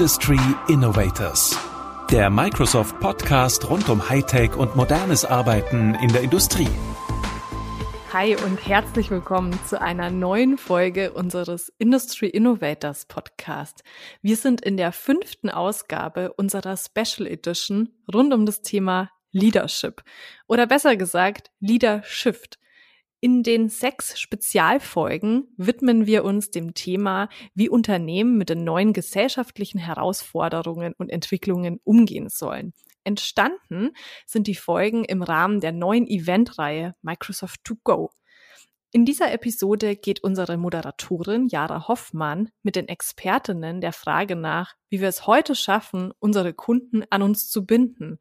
Industry Innovators. Der Microsoft Podcast rund um Hightech und modernes Arbeiten in der Industrie. Hi und herzlich willkommen zu einer neuen Folge unseres Industry Innovators Podcast. Wir sind in der fünften Ausgabe unserer Special Edition rund um das Thema Leadership oder besser gesagt Leadershift. In den sechs Spezialfolgen widmen wir uns dem Thema, wie Unternehmen mit den neuen gesellschaftlichen Herausforderungen und Entwicklungen umgehen sollen. Entstanden sind die Folgen im Rahmen der neuen Eventreihe Microsoft To Go. In dieser Episode geht unsere Moderatorin Jara Hoffmann mit den Expertinnen der Frage nach, wie wir es heute schaffen, unsere Kunden an uns zu binden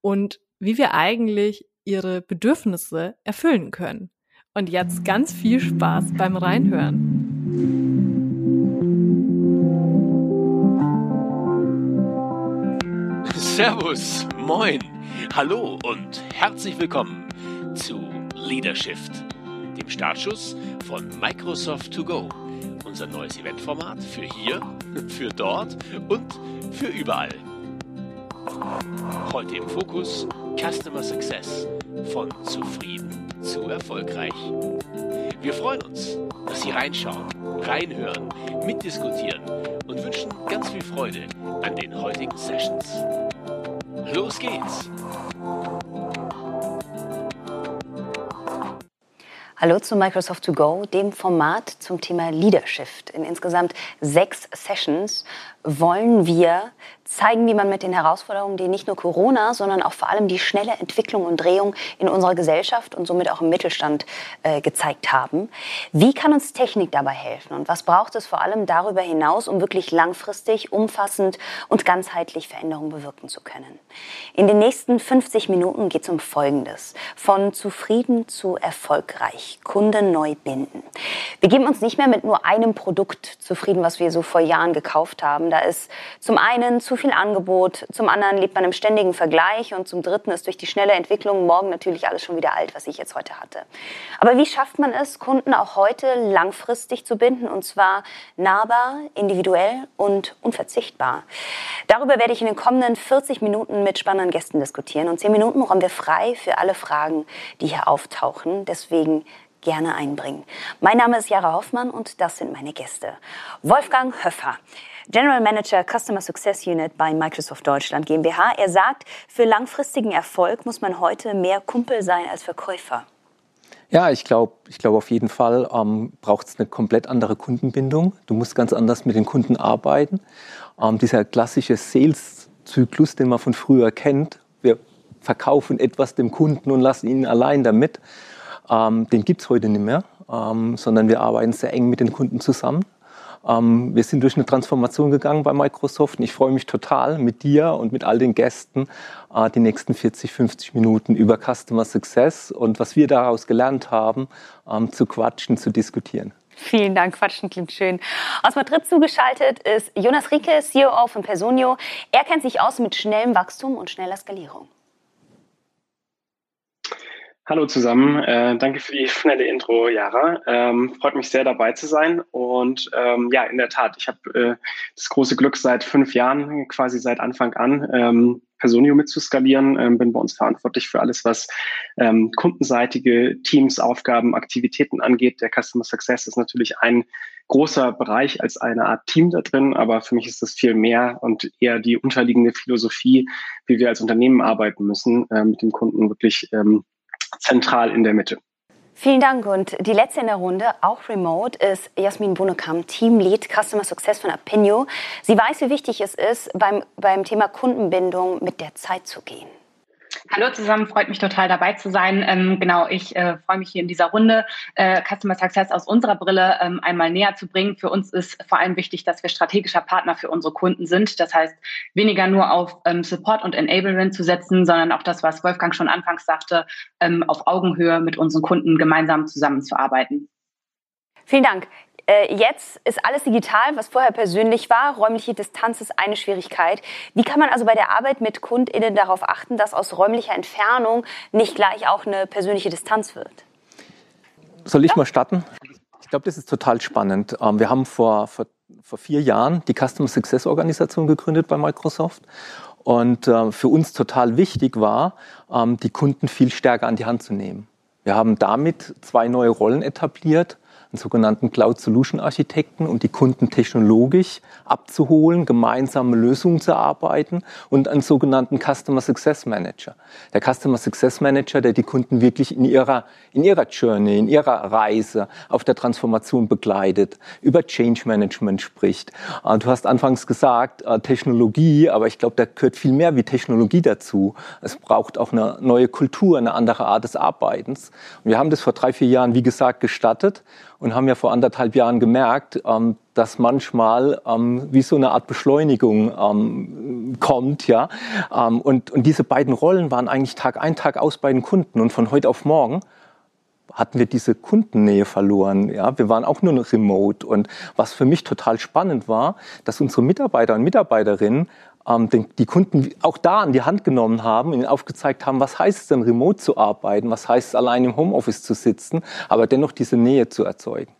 und wie wir eigentlich ihre Bedürfnisse erfüllen können. Und jetzt ganz viel Spaß beim Reinhören. Servus, moin, hallo und herzlich willkommen zu Leadershift, dem Startschuss von Microsoft To Go, unser neues Eventformat für hier, für dort und für überall. Heute im Fokus Customer Success von zufrieden zu erfolgreich. Wir freuen uns, dass Sie reinschauen, reinhören, mitdiskutieren und wünschen ganz viel Freude an den heutigen Sessions. Los geht's! Hallo zu Microsoft To Go, dem Format zum Thema Leadership. In insgesamt sechs Sessions wollen wir zeigen, wie man mit den Herausforderungen, die nicht nur Corona, sondern auch vor allem die schnelle Entwicklung und Drehung in unserer Gesellschaft und somit auch im Mittelstand äh, gezeigt haben. Wie kann uns Technik dabei helfen und was braucht es vor allem darüber hinaus, um wirklich langfristig, umfassend und ganzheitlich Veränderungen bewirken zu können? In den nächsten 50 Minuten geht es um Folgendes. Von zufrieden zu erfolgreich, Kunden neu binden. Wir geben uns nicht mehr mit nur einem Produkt zufrieden, was wir so vor Jahren gekauft haben. Da ist zum einen zu viel Angebot, zum anderen lebt man im ständigen Vergleich und zum dritten ist durch die schnelle Entwicklung morgen natürlich alles schon wieder alt, was ich jetzt heute hatte. Aber wie schafft man es, Kunden auch heute langfristig zu binden und zwar nahbar, individuell und unverzichtbar? Darüber werde ich in den kommenden 40 Minuten mit spannenden Gästen diskutieren und 10 Minuten räumen wir frei für alle Fragen, die hier auftauchen. Deswegen gerne einbringen. Mein Name ist Jara Hoffmann und das sind meine Gäste. Wolfgang Höffer. General Manager Customer Success Unit bei Microsoft Deutschland GmbH. Er sagt, für langfristigen Erfolg muss man heute mehr Kumpel sein als Verkäufer. Ja, ich glaube ich glaub auf jeden Fall ähm, braucht es eine komplett andere Kundenbindung. Du musst ganz anders mit den Kunden arbeiten. Ähm, dieser klassische Sales-Zyklus, den man von früher kennt, wir verkaufen etwas dem Kunden und lassen ihn allein damit, ähm, den gibt es heute nicht mehr, ähm, sondern wir arbeiten sehr eng mit den Kunden zusammen. Ähm, wir sind durch eine Transformation gegangen bei Microsoft und ich freue mich total mit dir und mit all den Gästen äh, die nächsten 40, 50 Minuten über Customer Success und was wir daraus gelernt haben, ähm, zu quatschen, zu diskutieren. Vielen Dank, Quatschen klingt schön. Aus Madrid zugeschaltet ist Jonas Rieke, CEO von Personio. Er kennt sich aus mit schnellem Wachstum und schneller Skalierung. Hallo zusammen, äh, danke für die schnelle Intro, Jara. Ähm, freut mich sehr dabei zu sein. Und ähm, ja, in der Tat, ich habe äh, das große Glück, seit fünf Jahren, quasi seit Anfang an, ähm, Personio mitzuskalieren. Ähm, bin bei uns verantwortlich für alles, was ähm, kundenseitige Teams, Aufgaben, Aktivitäten angeht. Der Customer Success ist natürlich ein großer Bereich als eine Art Team da drin, aber für mich ist das viel mehr und eher die unterliegende Philosophie, wie wir als Unternehmen arbeiten müssen, äh, mit dem Kunden wirklich ähm, zentral in der Mitte. Vielen Dank. Und die letzte in der Runde, auch remote, ist Jasmin Bunekam, Teamlead Customer Success von Apinio. Sie weiß, wie wichtig es ist, beim, beim Thema Kundenbindung mit der Zeit zu gehen. Hallo zusammen, freut mich total dabei zu sein. Ähm, genau, ich äh, freue mich hier in dieser Runde äh, Customer Success aus unserer Brille ähm, einmal näher zu bringen. Für uns ist vor allem wichtig, dass wir strategischer Partner für unsere Kunden sind. Das heißt, weniger nur auf ähm, Support und Enablement zu setzen, sondern auch das, was Wolfgang schon anfangs sagte, ähm, auf Augenhöhe mit unseren Kunden gemeinsam zusammenzuarbeiten. Vielen Dank. Äh, jetzt ist alles digital, was vorher persönlich war. Räumliche Distanz ist eine Schwierigkeit. Wie kann man also bei der Arbeit mit KundInnen darauf achten, dass aus räumlicher Entfernung nicht gleich auch eine persönliche Distanz wird? Soll ich ja. mal starten? Ich glaube, das ist total spannend. Ähm, wir haben vor, vor vor vier Jahren die Customer Success Organisation gegründet bei Microsoft. Und äh, für uns total wichtig war, ähm, die Kunden viel stärker an die Hand zu nehmen. Wir haben damit zwei neue Rollen etabliert sogenannten Cloud Solution Architekten, um die Kunden technologisch abzuholen, gemeinsame Lösungen zu erarbeiten und einen sogenannten Customer Success Manager. Der Customer Success Manager, der die Kunden wirklich in ihrer, in ihrer Journey, in ihrer Reise auf der Transformation begleitet, über Change Management spricht. Äh, du hast anfangs gesagt, äh, Technologie, aber ich glaube, da gehört viel mehr wie Technologie dazu. Es braucht auch eine neue Kultur, eine andere Art des Arbeitens. Und wir haben das vor drei, vier Jahren, wie gesagt, gestartet und haben ja vor anderthalb Jahren gemerkt, ähm, dass manchmal ähm, wie so eine Art Beschleunigung ähm, kommt, ja. Ähm, und, und diese beiden Rollen waren eigentlich Tag ein, Tag aus bei den Kunden. Und von heute auf morgen hatten wir diese Kundennähe verloren. Ja, wir waren auch nur noch remote. Und was für mich total spannend war, dass unsere Mitarbeiter und Mitarbeiterinnen ähm, den, die Kunden auch da an die Hand genommen haben, ihnen aufgezeigt haben, was heißt es denn, remote zu arbeiten, was heißt es, allein im Homeoffice zu sitzen, aber dennoch diese Nähe zu erzeugen.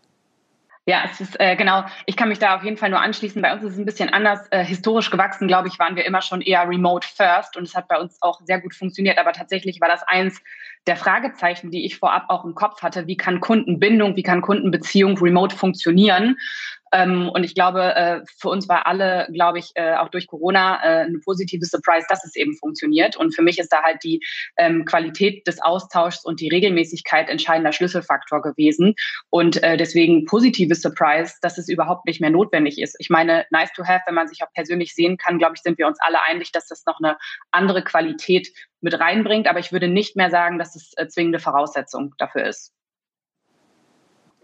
Ja, es ist äh, genau, ich kann mich da auf jeden Fall nur anschließen. Bei uns ist es ein bisschen anders. Äh, historisch gewachsen, glaube ich, waren wir immer schon eher remote first und es hat bei uns auch sehr gut funktioniert. Aber tatsächlich war das eins der Fragezeichen, die ich vorab auch im Kopf hatte. Wie kann Kundenbindung, wie kann Kundenbeziehung remote funktionieren? Ähm, und ich glaube, äh, für uns war alle, glaube ich, äh, auch durch Corona äh, eine positive Surprise, dass es eben funktioniert. Und für mich ist da halt die ähm, Qualität des Austauschs und die Regelmäßigkeit entscheidender Schlüsselfaktor gewesen. Und äh, deswegen positive Surprise, dass es überhaupt nicht mehr notwendig ist. Ich meine, nice to have, wenn man sich auch persönlich sehen kann, glaube ich, sind wir uns alle einig, dass das noch eine andere Qualität mit reinbringt. Aber ich würde nicht mehr sagen, dass es äh, zwingende Voraussetzung dafür ist.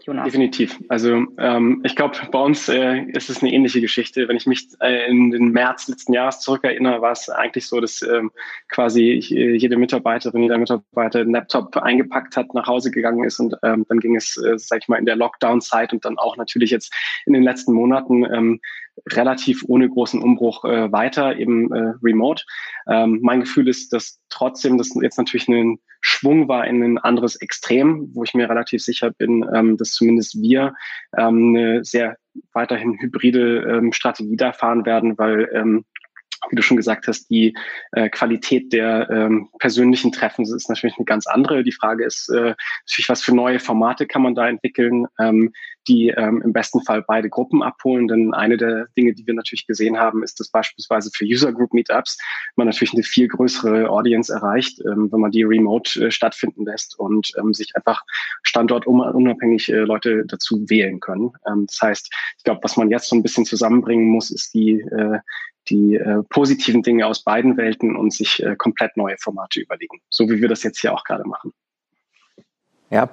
Jonas. Definitiv. Also ähm, ich glaube, bei uns äh, ist es eine ähnliche Geschichte. Wenn ich mich äh, in den März letzten Jahres zurückerinnere, war es eigentlich so, dass ähm, quasi äh, jede Mitarbeiterin, jeder Mitarbeiter einen Laptop eingepackt hat, nach Hause gegangen ist und ähm, dann ging es, äh, sag ich mal, in der Lockdown-Zeit und dann auch natürlich jetzt in den letzten Monaten ähm, relativ ohne großen Umbruch äh, weiter, eben äh, remote. Ähm, mein Gefühl ist, dass trotzdem das jetzt natürlich ein Schwung war in ein anderes Extrem, wo ich mir relativ sicher bin, ähm, dass zumindest wir ähm, eine sehr weiterhin hybride ähm, Strategie da fahren werden, weil ähm, wie du schon gesagt hast, die äh, Qualität der ähm, persönlichen Treffen ist natürlich eine ganz andere. Die Frage ist äh, natürlich, was für neue Formate kann man da entwickeln, ähm, die ähm, im besten Fall beide Gruppen abholen. Denn eine der Dinge, die wir natürlich gesehen haben, ist, dass beispielsweise für User Group Meetups man natürlich eine viel größere Audience erreicht, ähm, wenn man die remote äh, stattfinden lässt und ähm, sich einfach standortunabhängig äh, Leute dazu wählen können. Ähm, das heißt, ich glaube, was man jetzt so ein bisschen zusammenbringen muss, ist die äh, die äh, positiven Dinge aus beiden Welten und sich äh, komplett neue Formate überlegen, so wie wir das jetzt hier auch gerade machen. Ja,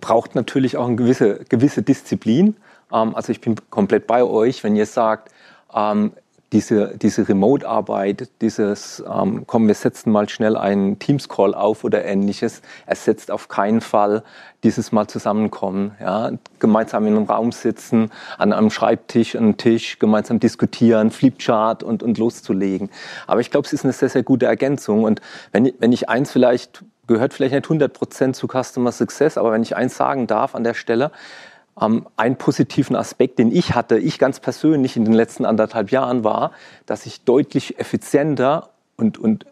braucht natürlich auch eine gewisse, gewisse Disziplin. Ähm, also ich bin komplett bei euch, wenn ihr sagt, ähm, diese, diese Remote-Arbeit, dieses, ähm, komm, wir setzen mal schnell einen Teams-Call auf oder ähnliches, ersetzt auf keinen Fall dieses Mal zusammenkommen, ja, gemeinsam in einem Raum sitzen, an einem Schreibtisch, an einem Tisch, gemeinsam diskutieren, Flipchart und, und loszulegen. Aber ich glaube, es ist eine sehr, sehr gute Ergänzung. Und wenn, wenn ich eins vielleicht, gehört vielleicht nicht 100 Prozent zu Customer Success, aber wenn ich eins sagen darf an der Stelle, ähm, einen positiven Aspekt, den ich hatte, ich ganz persönlich in den letzten anderthalb Jahren, war, dass ich deutlich effizienter und, und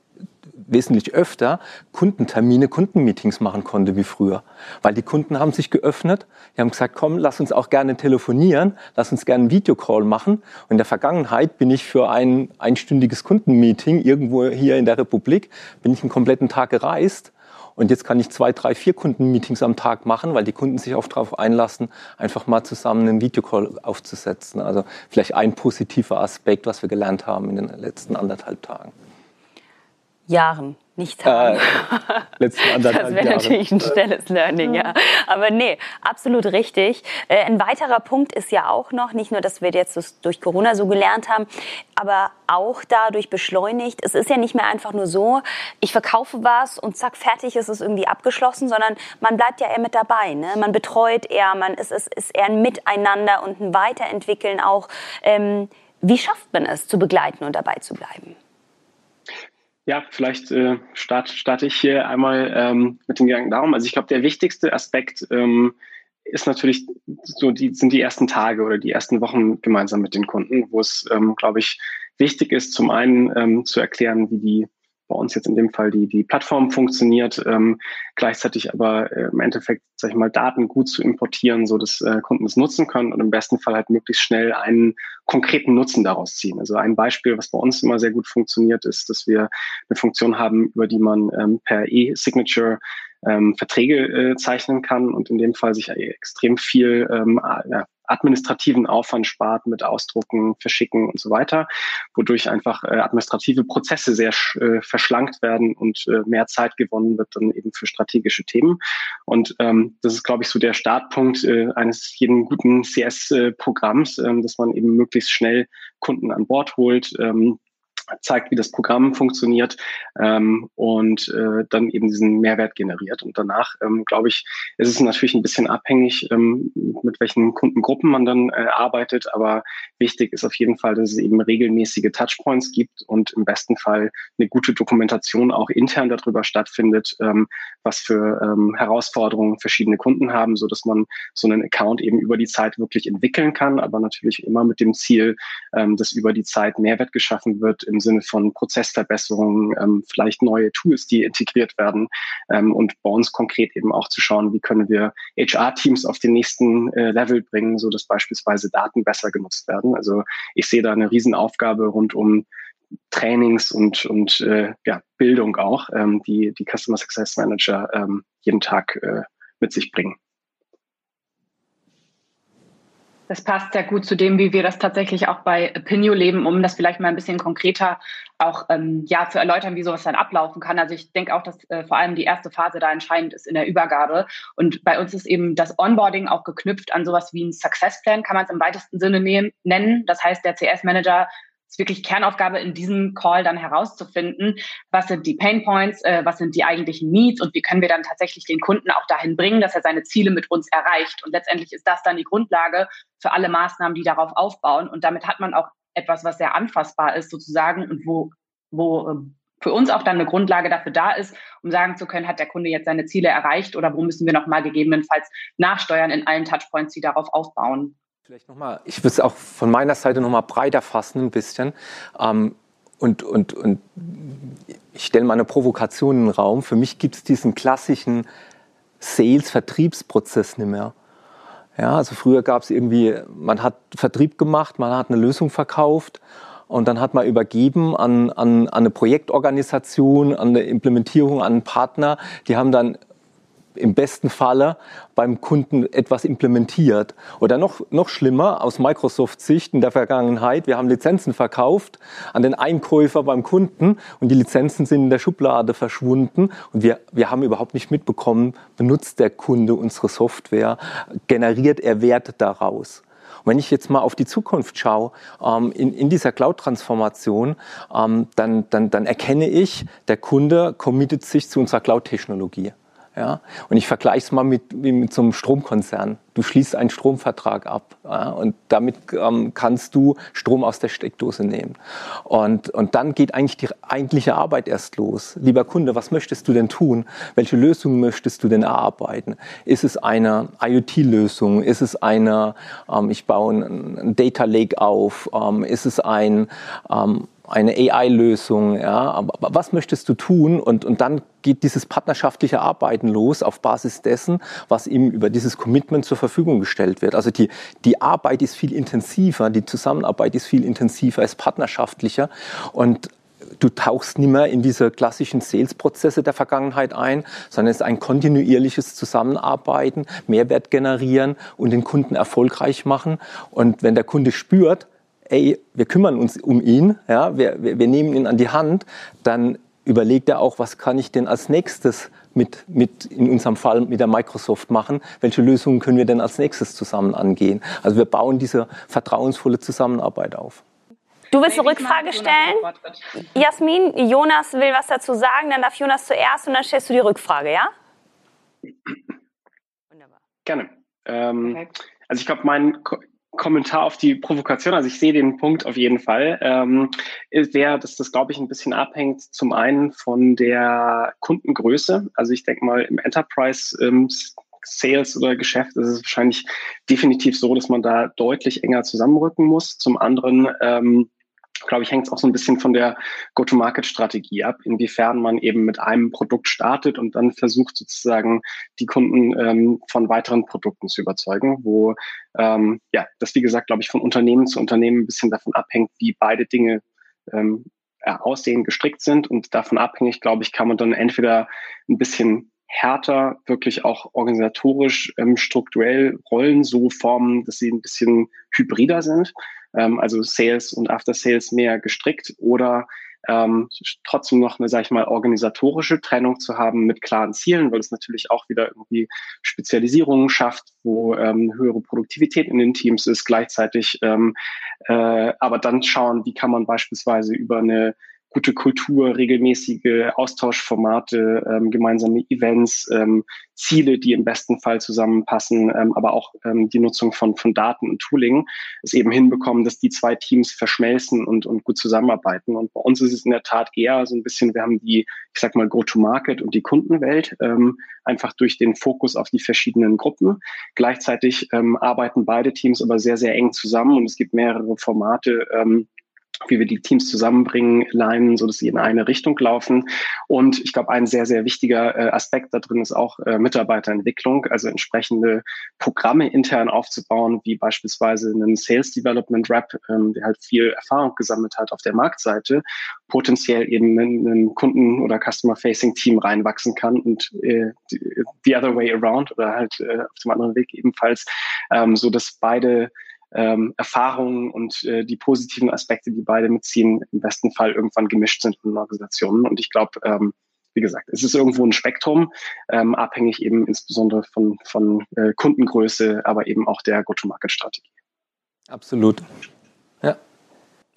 wesentlich öfter Kundentermine, Kundenmeetings machen konnte wie früher. Weil die Kunden haben sich geöffnet, die haben gesagt, komm, lass uns auch gerne telefonieren, lass uns gerne einen Videocall machen. Und in der Vergangenheit bin ich für ein einstündiges Kundenmeeting irgendwo hier in der Republik, bin ich einen kompletten Tag gereist und jetzt kann ich zwei, drei, vier Kundenmeetings am Tag machen, weil die Kunden sich oft darauf einlassen, einfach mal zusammen einen Videocall aufzusetzen. Also vielleicht ein positiver Aspekt, was wir gelernt haben in den letzten anderthalb Tagen. Jahren nichts haben. Äh, letzten anderthalb das wäre natürlich ein schnelles Learning, ja. Aber nee, absolut richtig. Äh, ein weiterer Punkt ist ja auch noch, nicht nur, dass wir jetzt durch Corona so gelernt haben, aber auch dadurch beschleunigt. Es ist ja nicht mehr einfach nur so, ich verkaufe was und zack, fertig ist es irgendwie abgeschlossen, sondern man bleibt ja eher mit dabei. Ne? Man betreut eher, man ist, ist, ist eher ein Miteinander und ein Weiterentwickeln auch. Ähm, wie schafft man es, zu begleiten und dabei zu bleiben? Ja, vielleicht äh, starte start ich hier einmal ähm, mit dem Gedanken darum. Also ich glaube, der wichtigste Aspekt ähm, ist natürlich so die sind die ersten Tage oder die ersten Wochen gemeinsam mit den Kunden, wo es, ähm, glaube ich, wichtig ist, zum einen ähm, zu erklären, wie die bei uns jetzt in dem Fall die, die Plattform funktioniert, ähm, gleichzeitig aber äh, im Endeffekt, sag ich mal, Daten gut zu importieren, so dass äh, Kunden es nutzen können und im besten Fall halt möglichst schnell einen konkreten Nutzen daraus ziehen. Also ein Beispiel, was bei uns immer sehr gut funktioniert, ist, dass wir eine Funktion haben, über die man ähm, per E-Signature ähm, Verträge äh, zeichnen kann und in dem Fall sich extrem viel ähm, administrativen Aufwand spart mit Ausdrucken, Verschicken und so weiter, wodurch einfach äh, administrative Prozesse sehr äh, verschlankt werden und äh, mehr Zeit gewonnen wird dann eben für strategische Themen. Und ähm, das ist, glaube ich, so der Startpunkt äh, eines jeden guten CS-Programms, äh, dass man eben möglichst schnell Kunden an Bord holt, ähm, zeigt, wie das Programm funktioniert ähm, und äh, dann eben diesen Mehrwert generiert. Und danach, ähm, glaube ich, ist es natürlich ein bisschen abhängig, ähm, mit welchen Kundengruppen man dann äh, arbeitet. Aber wichtig ist auf jeden Fall, dass es eben regelmäßige Touchpoints gibt und im besten Fall eine gute Dokumentation auch intern darüber stattfindet, ähm, was für ähm, Herausforderungen verschiedene Kunden haben, so dass man so einen Account eben über die Zeit wirklich entwickeln kann, aber natürlich immer mit dem Ziel, ähm, dass über die Zeit Mehrwert geschaffen wird im Sinne von Prozessverbesserungen, ähm, vielleicht neue Tools, die integriert werden ähm, und bei uns konkret eben auch zu schauen, wie können wir HR-Teams auf den nächsten äh, Level bringen, so dass beispielsweise Daten besser genutzt werden. Also ich sehe da eine Riesenaufgabe rund um Trainings und, und äh, ja, Bildung auch, ähm, die die Customer Success Manager ähm, jeden Tag äh, mit sich bringen. Das passt sehr gut zu dem, wie wir das tatsächlich auch bei Pinio leben, um das vielleicht mal ein bisschen konkreter auch ähm, ja, zu erläutern, wie sowas dann ablaufen kann. Also ich denke auch, dass äh, vor allem die erste Phase da entscheidend ist in der Übergabe. Und bei uns ist eben das Onboarding auch geknüpft an sowas wie ein Success Plan, kann man es im weitesten Sinne nennen. Das heißt, der CS-Manager ist wirklich Kernaufgabe in diesem Call dann herauszufinden, was sind die Pain Points, äh, was sind die eigentlichen Needs und wie können wir dann tatsächlich den Kunden auch dahin bringen, dass er seine Ziele mit uns erreicht. Und letztendlich ist das dann die Grundlage für alle Maßnahmen, die darauf aufbauen. Und damit hat man auch etwas, was sehr anfassbar ist sozusagen und wo, wo äh, für uns auch dann eine Grundlage dafür da ist, um sagen zu können, hat der Kunde jetzt seine Ziele erreicht oder wo müssen wir nochmal gegebenenfalls nachsteuern in allen Touchpoints, die darauf aufbauen. Vielleicht noch mal, ich würde es auch von meiner Seite noch mal breiter fassen ein bisschen. Ähm, und, und, und ich stelle mal eine Provokation in den Raum. Für mich gibt es diesen klassischen Sales-Vertriebsprozess nicht mehr. Ja, also früher gab es irgendwie, man hat Vertrieb gemacht, man hat eine Lösung verkauft und dann hat man übergeben an, an, an eine Projektorganisation, an eine Implementierung, an einen Partner. Die haben dann im besten Falle beim Kunden etwas implementiert. Oder noch, noch schlimmer aus Microsoft-Sicht in der Vergangenheit, wir haben Lizenzen verkauft an den Einkäufer beim Kunden und die Lizenzen sind in der Schublade verschwunden und wir, wir haben überhaupt nicht mitbekommen, benutzt der Kunde unsere Software, generiert er Wert daraus. Und wenn ich jetzt mal auf die Zukunft schaue, ähm, in, in dieser Cloud-Transformation, ähm, dann, dann, dann erkenne ich, der Kunde committet sich zu unserer Cloud-Technologie. Ja? Und ich vergleiche es mal mit, mit so einem Stromkonzern. Du schließt einen Stromvertrag ab ja? und damit ähm, kannst du Strom aus der Steckdose nehmen. Und, und dann geht eigentlich die eigentliche Arbeit erst los. Lieber Kunde, was möchtest du denn tun? Welche Lösung möchtest du denn erarbeiten? Ist es eine IoT-Lösung? Ist es eine, ähm, ich baue ein, Data Lake auf? Ähm, ist es ein ähm, eine AI-Lösung, ja, aber was möchtest du tun? Und, und dann geht dieses partnerschaftliche Arbeiten los auf Basis dessen, was ihm über dieses Commitment zur Verfügung gestellt wird. Also die, die Arbeit ist viel intensiver, die Zusammenarbeit ist viel intensiver, ist partnerschaftlicher und du tauchst nicht mehr in diese klassischen Sales-Prozesse der Vergangenheit ein, sondern es ist ein kontinuierliches Zusammenarbeiten, Mehrwert generieren und den Kunden erfolgreich machen. Und wenn der Kunde spürt, ey, wir kümmern uns um ihn, ja, wir, wir, wir nehmen ihn an die Hand, dann überlegt er auch, was kann ich denn als nächstes mit, mit, in unserem Fall mit der Microsoft machen? Welche Lösungen können wir denn als nächstes zusammen angehen? Also wir bauen diese vertrauensvolle Zusammenarbeit auf. Du willst eine Rückfrage stellen? Jasmin, Jonas will was dazu sagen, dann darf Jonas zuerst und dann stellst du die Rückfrage, ja? Wunderbar. Gerne. Ähm, also ich glaube, mein Kommentar auf die Provokation, also ich sehe den Punkt auf jeden Fall, ähm, der, dass das, glaube ich, ein bisschen abhängt zum einen von der Kundengröße. Also ich denke mal, im Enterprise ähm, Sales oder Geschäft ist es wahrscheinlich definitiv so, dass man da deutlich enger zusammenrücken muss. Zum anderen ähm, glaube ich, hängt es auch so ein bisschen von der Go-to-Market-Strategie ab, inwiefern man eben mit einem Produkt startet und dann versucht sozusagen die Kunden ähm, von weiteren Produkten zu überzeugen, wo ähm, ja das wie gesagt, glaube ich, von Unternehmen zu Unternehmen ein bisschen davon abhängt, wie beide Dinge ähm, aussehen, gestrickt sind. Und davon abhängig, glaube ich, kann man dann entweder ein bisschen härter, wirklich auch organisatorisch, ähm, strukturell Rollen so formen, dass sie ein bisschen hybrider sind. Ähm, also Sales und After Sales mehr gestrickt oder ähm, trotzdem noch eine, sag ich mal, organisatorische Trennung zu haben mit klaren Zielen, weil es natürlich auch wieder irgendwie Spezialisierungen schafft, wo ähm, höhere Produktivität in den Teams ist, gleichzeitig ähm, äh, aber dann schauen, wie kann man beispielsweise über eine gute Kultur, regelmäßige Austauschformate, ähm, gemeinsame Events, ähm, Ziele, die im besten Fall zusammenpassen, ähm, aber auch ähm, die Nutzung von, von Daten und Tooling, es eben hinbekommen, dass die zwei Teams verschmelzen und, und gut zusammenarbeiten. Und bei uns ist es in der Tat eher so ein bisschen, wir haben die, ich sag mal, Go-to-Market und die Kundenwelt, ähm, einfach durch den Fokus auf die verschiedenen Gruppen. Gleichzeitig ähm, arbeiten beide Teams aber sehr, sehr eng zusammen und es gibt mehrere Formate, ähm, wie wir die Teams zusammenbringen, leinen, so dass sie in eine Richtung laufen. Und ich glaube, ein sehr, sehr wichtiger äh, Aspekt da drin ist auch äh, Mitarbeiterentwicklung, also entsprechende Programme intern aufzubauen, wie beispielsweise einen Sales Development Rep, ähm, der halt viel Erfahrung gesammelt hat auf der Marktseite, potenziell eben in ein Kunden- oder Customer-Facing-Team reinwachsen kann und äh, the other way around oder halt äh, auf dem anderen Weg ebenfalls, ähm, so dass beide ähm, Erfahrungen und äh, die positiven Aspekte, die beide mitziehen, im besten Fall irgendwann gemischt sind in Organisationen. Und ich glaube, ähm, wie gesagt, es ist irgendwo ein Spektrum, ähm, abhängig eben insbesondere von, von äh, Kundengröße, aber eben auch der Go-to-Market-Strategie. Absolut.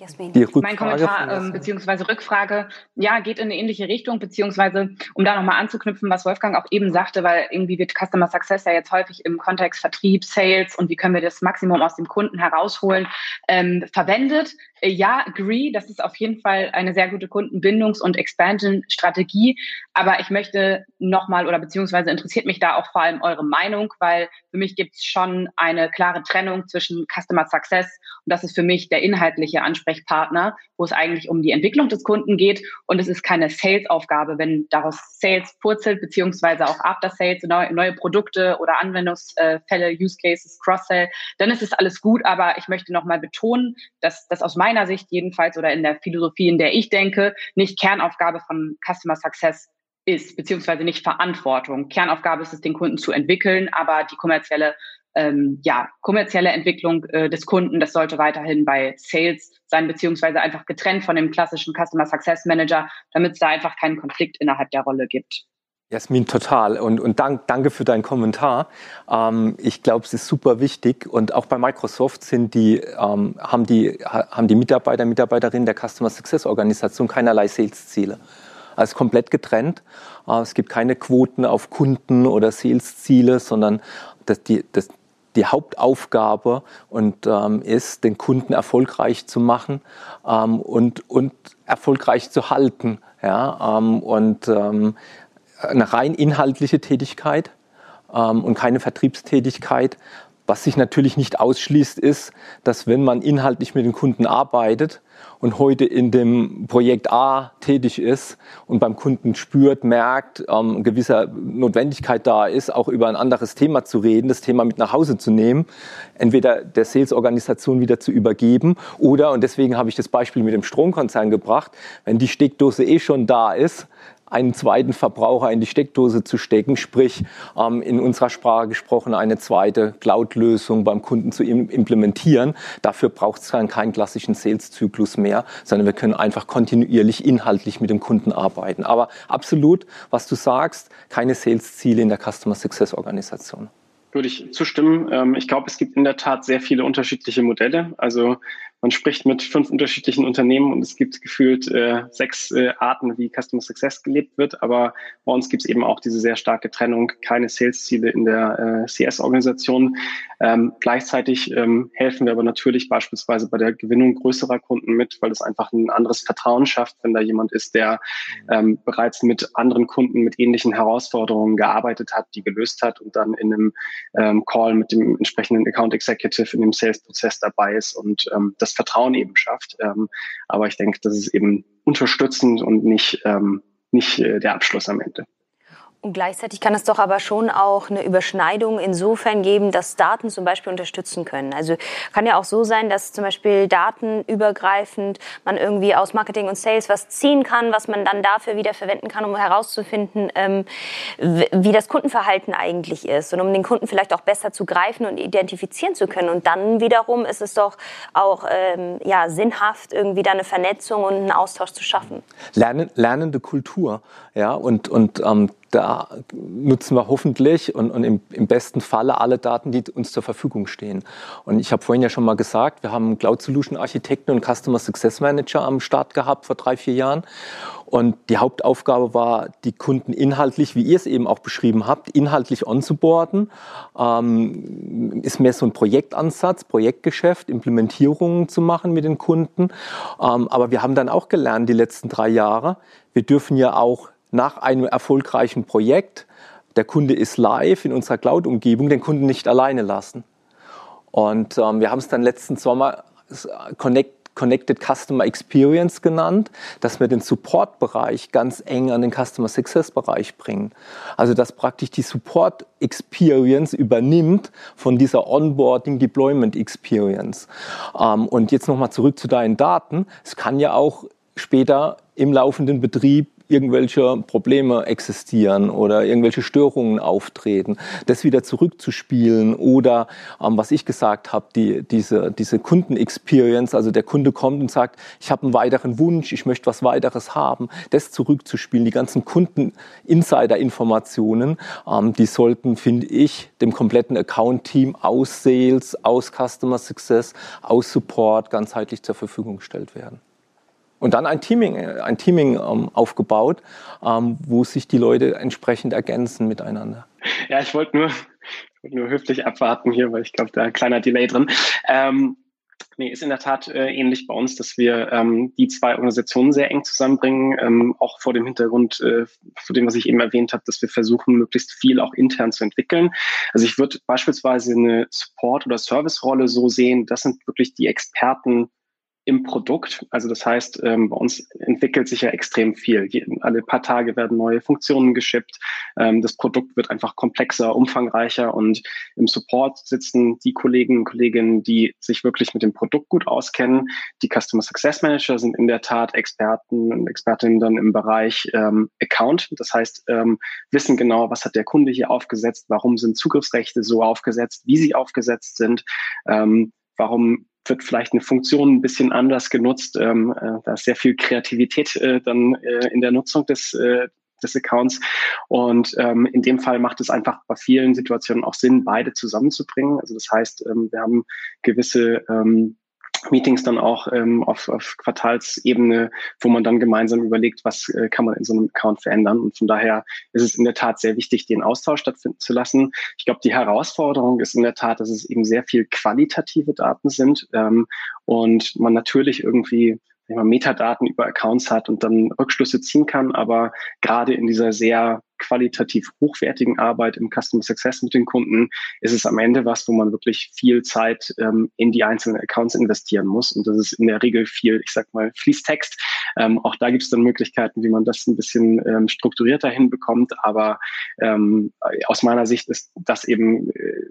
Jasmin. Mein Kommentar ähm, beziehungsweise Rückfrage, ja, geht in eine ähnliche Richtung, beziehungsweise um da nochmal anzuknüpfen, was Wolfgang auch eben sagte, weil irgendwie wird Customer Success ja jetzt häufig im Kontext Vertrieb, Sales und wie können wir das Maximum aus dem Kunden herausholen, ähm, verwendet. Äh, ja, agree, das ist auf jeden Fall eine sehr gute Kundenbindungs- und Expansion-Strategie. Aber ich möchte nochmal oder beziehungsweise interessiert mich da auch vor allem eure Meinung, weil für mich gibt es schon eine klare Trennung zwischen Customer Success und das ist für mich der inhaltliche Ansprechpartner, wo es eigentlich um die Entwicklung des Kunden geht und es ist keine Sales-Aufgabe. Wenn daraus Sales purzelt, beziehungsweise auch After Sales, neue, neue Produkte oder Anwendungsfälle, Use Cases, Cross-Sell, dann ist es alles gut. Aber ich möchte nochmal betonen, dass das aus meiner Sicht jedenfalls oder in der Philosophie, in der ich denke, nicht Kernaufgabe von Customer Success ist, beziehungsweise nicht Verantwortung. Kernaufgabe ist es, den Kunden zu entwickeln, aber die kommerzielle, ähm, ja, kommerzielle Entwicklung äh, des Kunden, das sollte weiterhin bei Sales sein, beziehungsweise einfach getrennt von dem klassischen Customer Success Manager, damit es da einfach keinen Konflikt innerhalb der Rolle gibt. Jasmin, total. Und, und dank, danke für deinen Kommentar. Ähm, ich glaube, es ist super wichtig. Und auch bei Microsoft sind die, ähm, haben, die, haben die Mitarbeiter, Mitarbeiterinnen der Customer Success Organisation keinerlei Sales-Ziele. Also komplett getrennt. Äh, es gibt keine Quoten auf Kunden oder Sales-Ziele, sondern das, die, das, die Hauptaufgabe und ähm, ist, den Kunden erfolgreich zu machen ähm, und, und erfolgreich zu halten. Ja, ähm, und ähm, eine rein inhaltliche Tätigkeit ähm, und keine Vertriebstätigkeit. Was sich natürlich nicht ausschließt, ist, dass wenn man inhaltlich mit den Kunden arbeitet und heute in dem Projekt A tätig ist und beim Kunden spürt, merkt, ähm, gewisser Notwendigkeit da ist, auch über ein anderes Thema zu reden, das Thema mit nach Hause zu nehmen, entweder der Sales-Organisation wieder zu übergeben oder, und deswegen habe ich das Beispiel mit dem Stromkonzern gebracht, wenn die Steckdose eh schon da ist, einen zweiten Verbraucher in die Steckdose zu stecken, sprich ähm, in unserer Sprache gesprochen eine zweite Cloud-Lösung beim Kunden zu implementieren. Dafür braucht es dann keinen klassischen Sales-Zyklus mehr, sondern wir können einfach kontinuierlich inhaltlich mit dem Kunden arbeiten. Aber absolut, was du sagst, keine Sales-Ziele in der Customer Success Organisation würde ich zustimmen. Ähm, ich glaube, es gibt in der Tat sehr viele unterschiedliche Modelle. Also man spricht mit fünf unterschiedlichen Unternehmen und es gibt gefühlt äh, sechs äh, Arten, wie Customer Success gelebt wird. Aber bei uns gibt es eben auch diese sehr starke Trennung, keine Sales-Ziele in der äh, CS-Organisation. Ähm, gleichzeitig ähm, helfen wir aber natürlich beispielsweise bei der Gewinnung größerer Kunden mit, weil es einfach ein anderes Vertrauen schafft, wenn da jemand ist, der ähm, bereits mit anderen Kunden mit ähnlichen Herausforderungen gearbeitet hat, die gelöst hat und dann in einem ähm, Call mit dem entsprechenden Account Executive in dem Sales-Prozess dabei ist und ähm, das Vertrauen eben schafft. Ähm, aber ich denke, das ist eben unterstützend und nicht, ähm, nicht äh, der Abschluss am Ende. Und gleichzeitig kann es doch aber schon auch eine Überschneidung insofern geben, dass Daten zum Beispiel unterstützen können. Also kann ja auch so sein, dass zum Beispiel datenübergreifend man irgendwie aus Marketing und Sales was ziehen kann, was man dann dafür wieder verwenden kann, um herauszufinden, ähm, wie das Kundenverhalten eigentlich ist und um den Kunden vielleicht auch besser zu greifen und identifizieren zu können. Und dann wiederum ist es doch auch ähm, ja, sinnhaft, irgendwie da eine Vernetzung und einen Austausch zu schaffen. Lernen, lernende Kultur, ja, und, und ähm, da nutzen wir hoffentlich und, und im, im, besten Falle alle Daten, die uns zur Verfügung stehen. Und ich habe vorhin ja schon mal gesagt, wir haben Cloud Solution Architekten und Customer Success Manager am Start gehabt vor drei, vier Jahren. Und die Hauptaufgabe war, die Kunden inhaltlich, wie ihr es eben auch beschrieben habt, inhaltlich onzuboarden. Ähm, ist mehr so ein Projektansatz, Projektgeschäft, Implementierungen zu machen mit den Kunden. Ähm, aber wir haben dann auch gelernt, die letzten drei Jahre, wir dürfen ja auch nach einem erfolgreichen Projekt, der Kunde ist live in unserer Cloud-Umgebung, den Kunden nicht alleine lassen. Und ähm, wir haben es dann letzten Sommer Connect, Connected Customer Experience genannt, dass wir den Support-Bereich ganz eng an den Customer Success-Bereich bringen. Also dass praktisch die Support Experience übernimmt von dieser Onboarding Deployment Experience. Ähm, und jetzt nochmal zurück zu deinen Daten. Es kann ja auch später im laufenden Betrieb irgendwelche Probleme existieren oder irgendwelche Störungen auftreten, das wieder zurückzuspielen oder ähm, was ich gesagt habe, die, diese, diese Kundenexperience, also der Kunde kommt und sagt, ich habe einen weiteren Wunsch, ich möchte was weiteres haben, das zurückzuspielen, die ganzen Kunden-Insider-Informationen, ähm, die sollten, finde ich, dem kompletten Account-Team aus Sales, aus Customer Success, aus Support ganzheitlich zur Verfügung gestellt werden. Und dann ein Teaming, ein Teaming ähm, aufgebaut, ähm, wo sich die Leute entsprechend ergänzen miteinander. Ja, ich wollte nur, nur höflich abwarten hier, weil ich glaube, da ein kleiner Delay drin. Ähm, nee, ist in der Tat äh, ähnlich bei uns, dass wir ähm, die zwei Organisationen sehr eng zusammenbringen, ähm, auch vor dem Hintergrund, äh, vor dem, was ich eben erwähnt habe, dass wir versuchen, möglichst viel auch intern zu entwickeln. Also ich würde beispielsweise eine Support- oder Service-Rolle so sehen, das sind wirklich die Experten im Produkt. Also das heißt, ähm, bei uns entwickelt sich ja extrem viel. alle paar Tage werden neue Funktionen geschippt. Ähm, das Produkt wird einfach komplexer, umfangreicher und im Support sitzen die Kollegen und Kolleginnen, die sich wirklich mit dem Produkt gut auskennen. Die Customer Success Manager sind in der Tat Experten und Expertinnen dann im Bereich ähm, Account. Das heißt, ähm, wissen genau, was hat der Kunde hier aufgesetzt, warum sind Zugriffsrechte so aufgesetzt, wie sie aufgesetzt sind. Ähm, warum wird vielleicht eine Funktion ein bisschen anders genutzt. Ähm, äh, da ist sehr viel Kreativität äh, dann äh, in der Nutzung des, äh, des Accounts. Und ähm, in dem Fall macht es einfach bei vielen Situationen auch Sinn, beide zusammenzubringen. Also das heißt, ähm, wir haben gewisse ähm, Meetings dann auch ähm, auf, auf Quartalsebene, wo man dann gemeinsam überlegt, was äh, kann man in so einem Account verändern. Und von daher ist es in der Tat sehr wichtig, den Austausch stattfinden zu lassen. Ich glaube, die Herausforderung ist in der Tat, dass es eben sehr viel qualitative Daten sind ähm, und man natürlich irgendwie man Metadaten über Accounts hat und dann Rückschlüsse ziehen kann. Aber gerade in dieser sehr qualitativ hochwertigen Arbeit im Customer Success mit den Kunden ist es am Ende was, wo man wirklich viel Zeit ähm, in die einzelnen Accounts investieren muss. Und das ist in der Regel viel, ich sag mal, Fließtext. Ähm, auch da gibt es dann Möglichkeiten, wie man das ein bisschen ähm, strukturierter hinbekommt. Aber ähm, aus meiner Sicht ist das eben äh,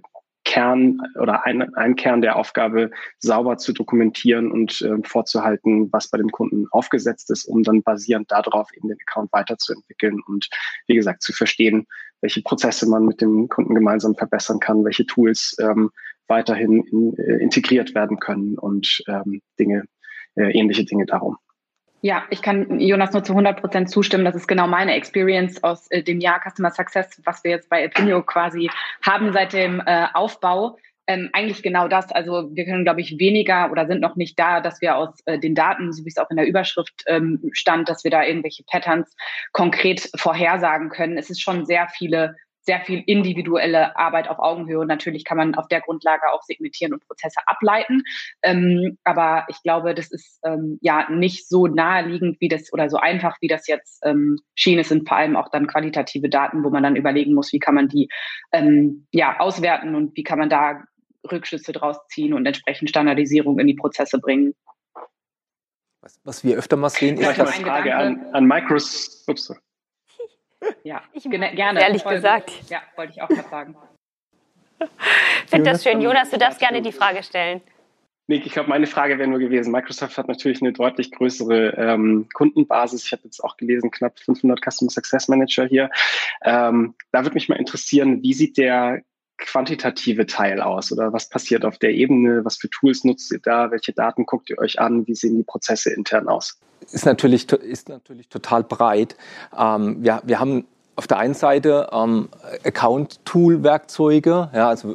Kern oder ein, ein Kern der Aufgabe, sauber zu dokumentieren und äh, vorzuhalten, was bei dem Kunden aufgesetzt ist, um dann basierend darauf eben den Account weiterzuentwickeln und wie gesagt zu verstehen, welche Prozesse man mit dem Kunden gemeinsam verbessern kann, welche Tools ähm, weiterhin in, äh, integriert werden können und ähm, Dinge, äh, ähnliche Dinge darum. Ja, ich kann Jonas nur zu 100 Prozent zustimmen. Das ist genau meine Experience aus äh, dem Jahr Customer Success, was wir jetzt bei Opinio quasi haben seit dem äh, Aufbau. Ähm, eigentlich genau das. Also wir können, glaube ich, weniger oder sind noch nicht da, dass wir aus äh, den Daten, so wie es auch in der Überschrift ähm, stand, dass wir da irgendwelche Patterns konkret vorhersagen können. Es ist schon sehr viele sehr viel individuelle Arbeit auf Augenhöhe. Und natürlich kann man auf der Grundlage auch segmentieren und Prozesse ableiten. Ähm, aber ich glaube, das ist ähm, ja nicht so naheliegend wie das oder so einfach, wie das jetzt ähm, schien. Es sind vor allem auch dann qualitative Daten, wo man dann überlegen muss, wie kann man die ähm, ja auswerten und wie kann man da Rückschlüsse draus ziehen und entsprechend Standardisierung in die Prozesse bringen. Was, was wir öfter mal sehen, ist eine Frage an, an Microsoft. Ja, ich gerne. Ehrlich Voll gesagt. Ja, wollte ich auch gerade sagen. Ich finde das schön. Jonas, du darfst gerne die Frage stellen. Nee, ich glaube, meine Frage wäre nur gewesen, Microsoft hat natürlich eine deutlich größere ähm, Kundenbasis. Ich habe jetzt auch gelesen, knapp 500 Customer Success Manager hier. Ähm, da würde mich mal interessieren, wie sieht der quantitative Teil aus oder was passiert auf der Ebene? Was für Tools nutzt ihr da? Welche Daten guckt ihr euch an? Wie sehen die Prozesse intern aus? Ist natürlich, ist natürlich total breit. Ähm, wir, wir haben auf der einen Seite ähm, Account-Tool-Werkzeuge, ja, also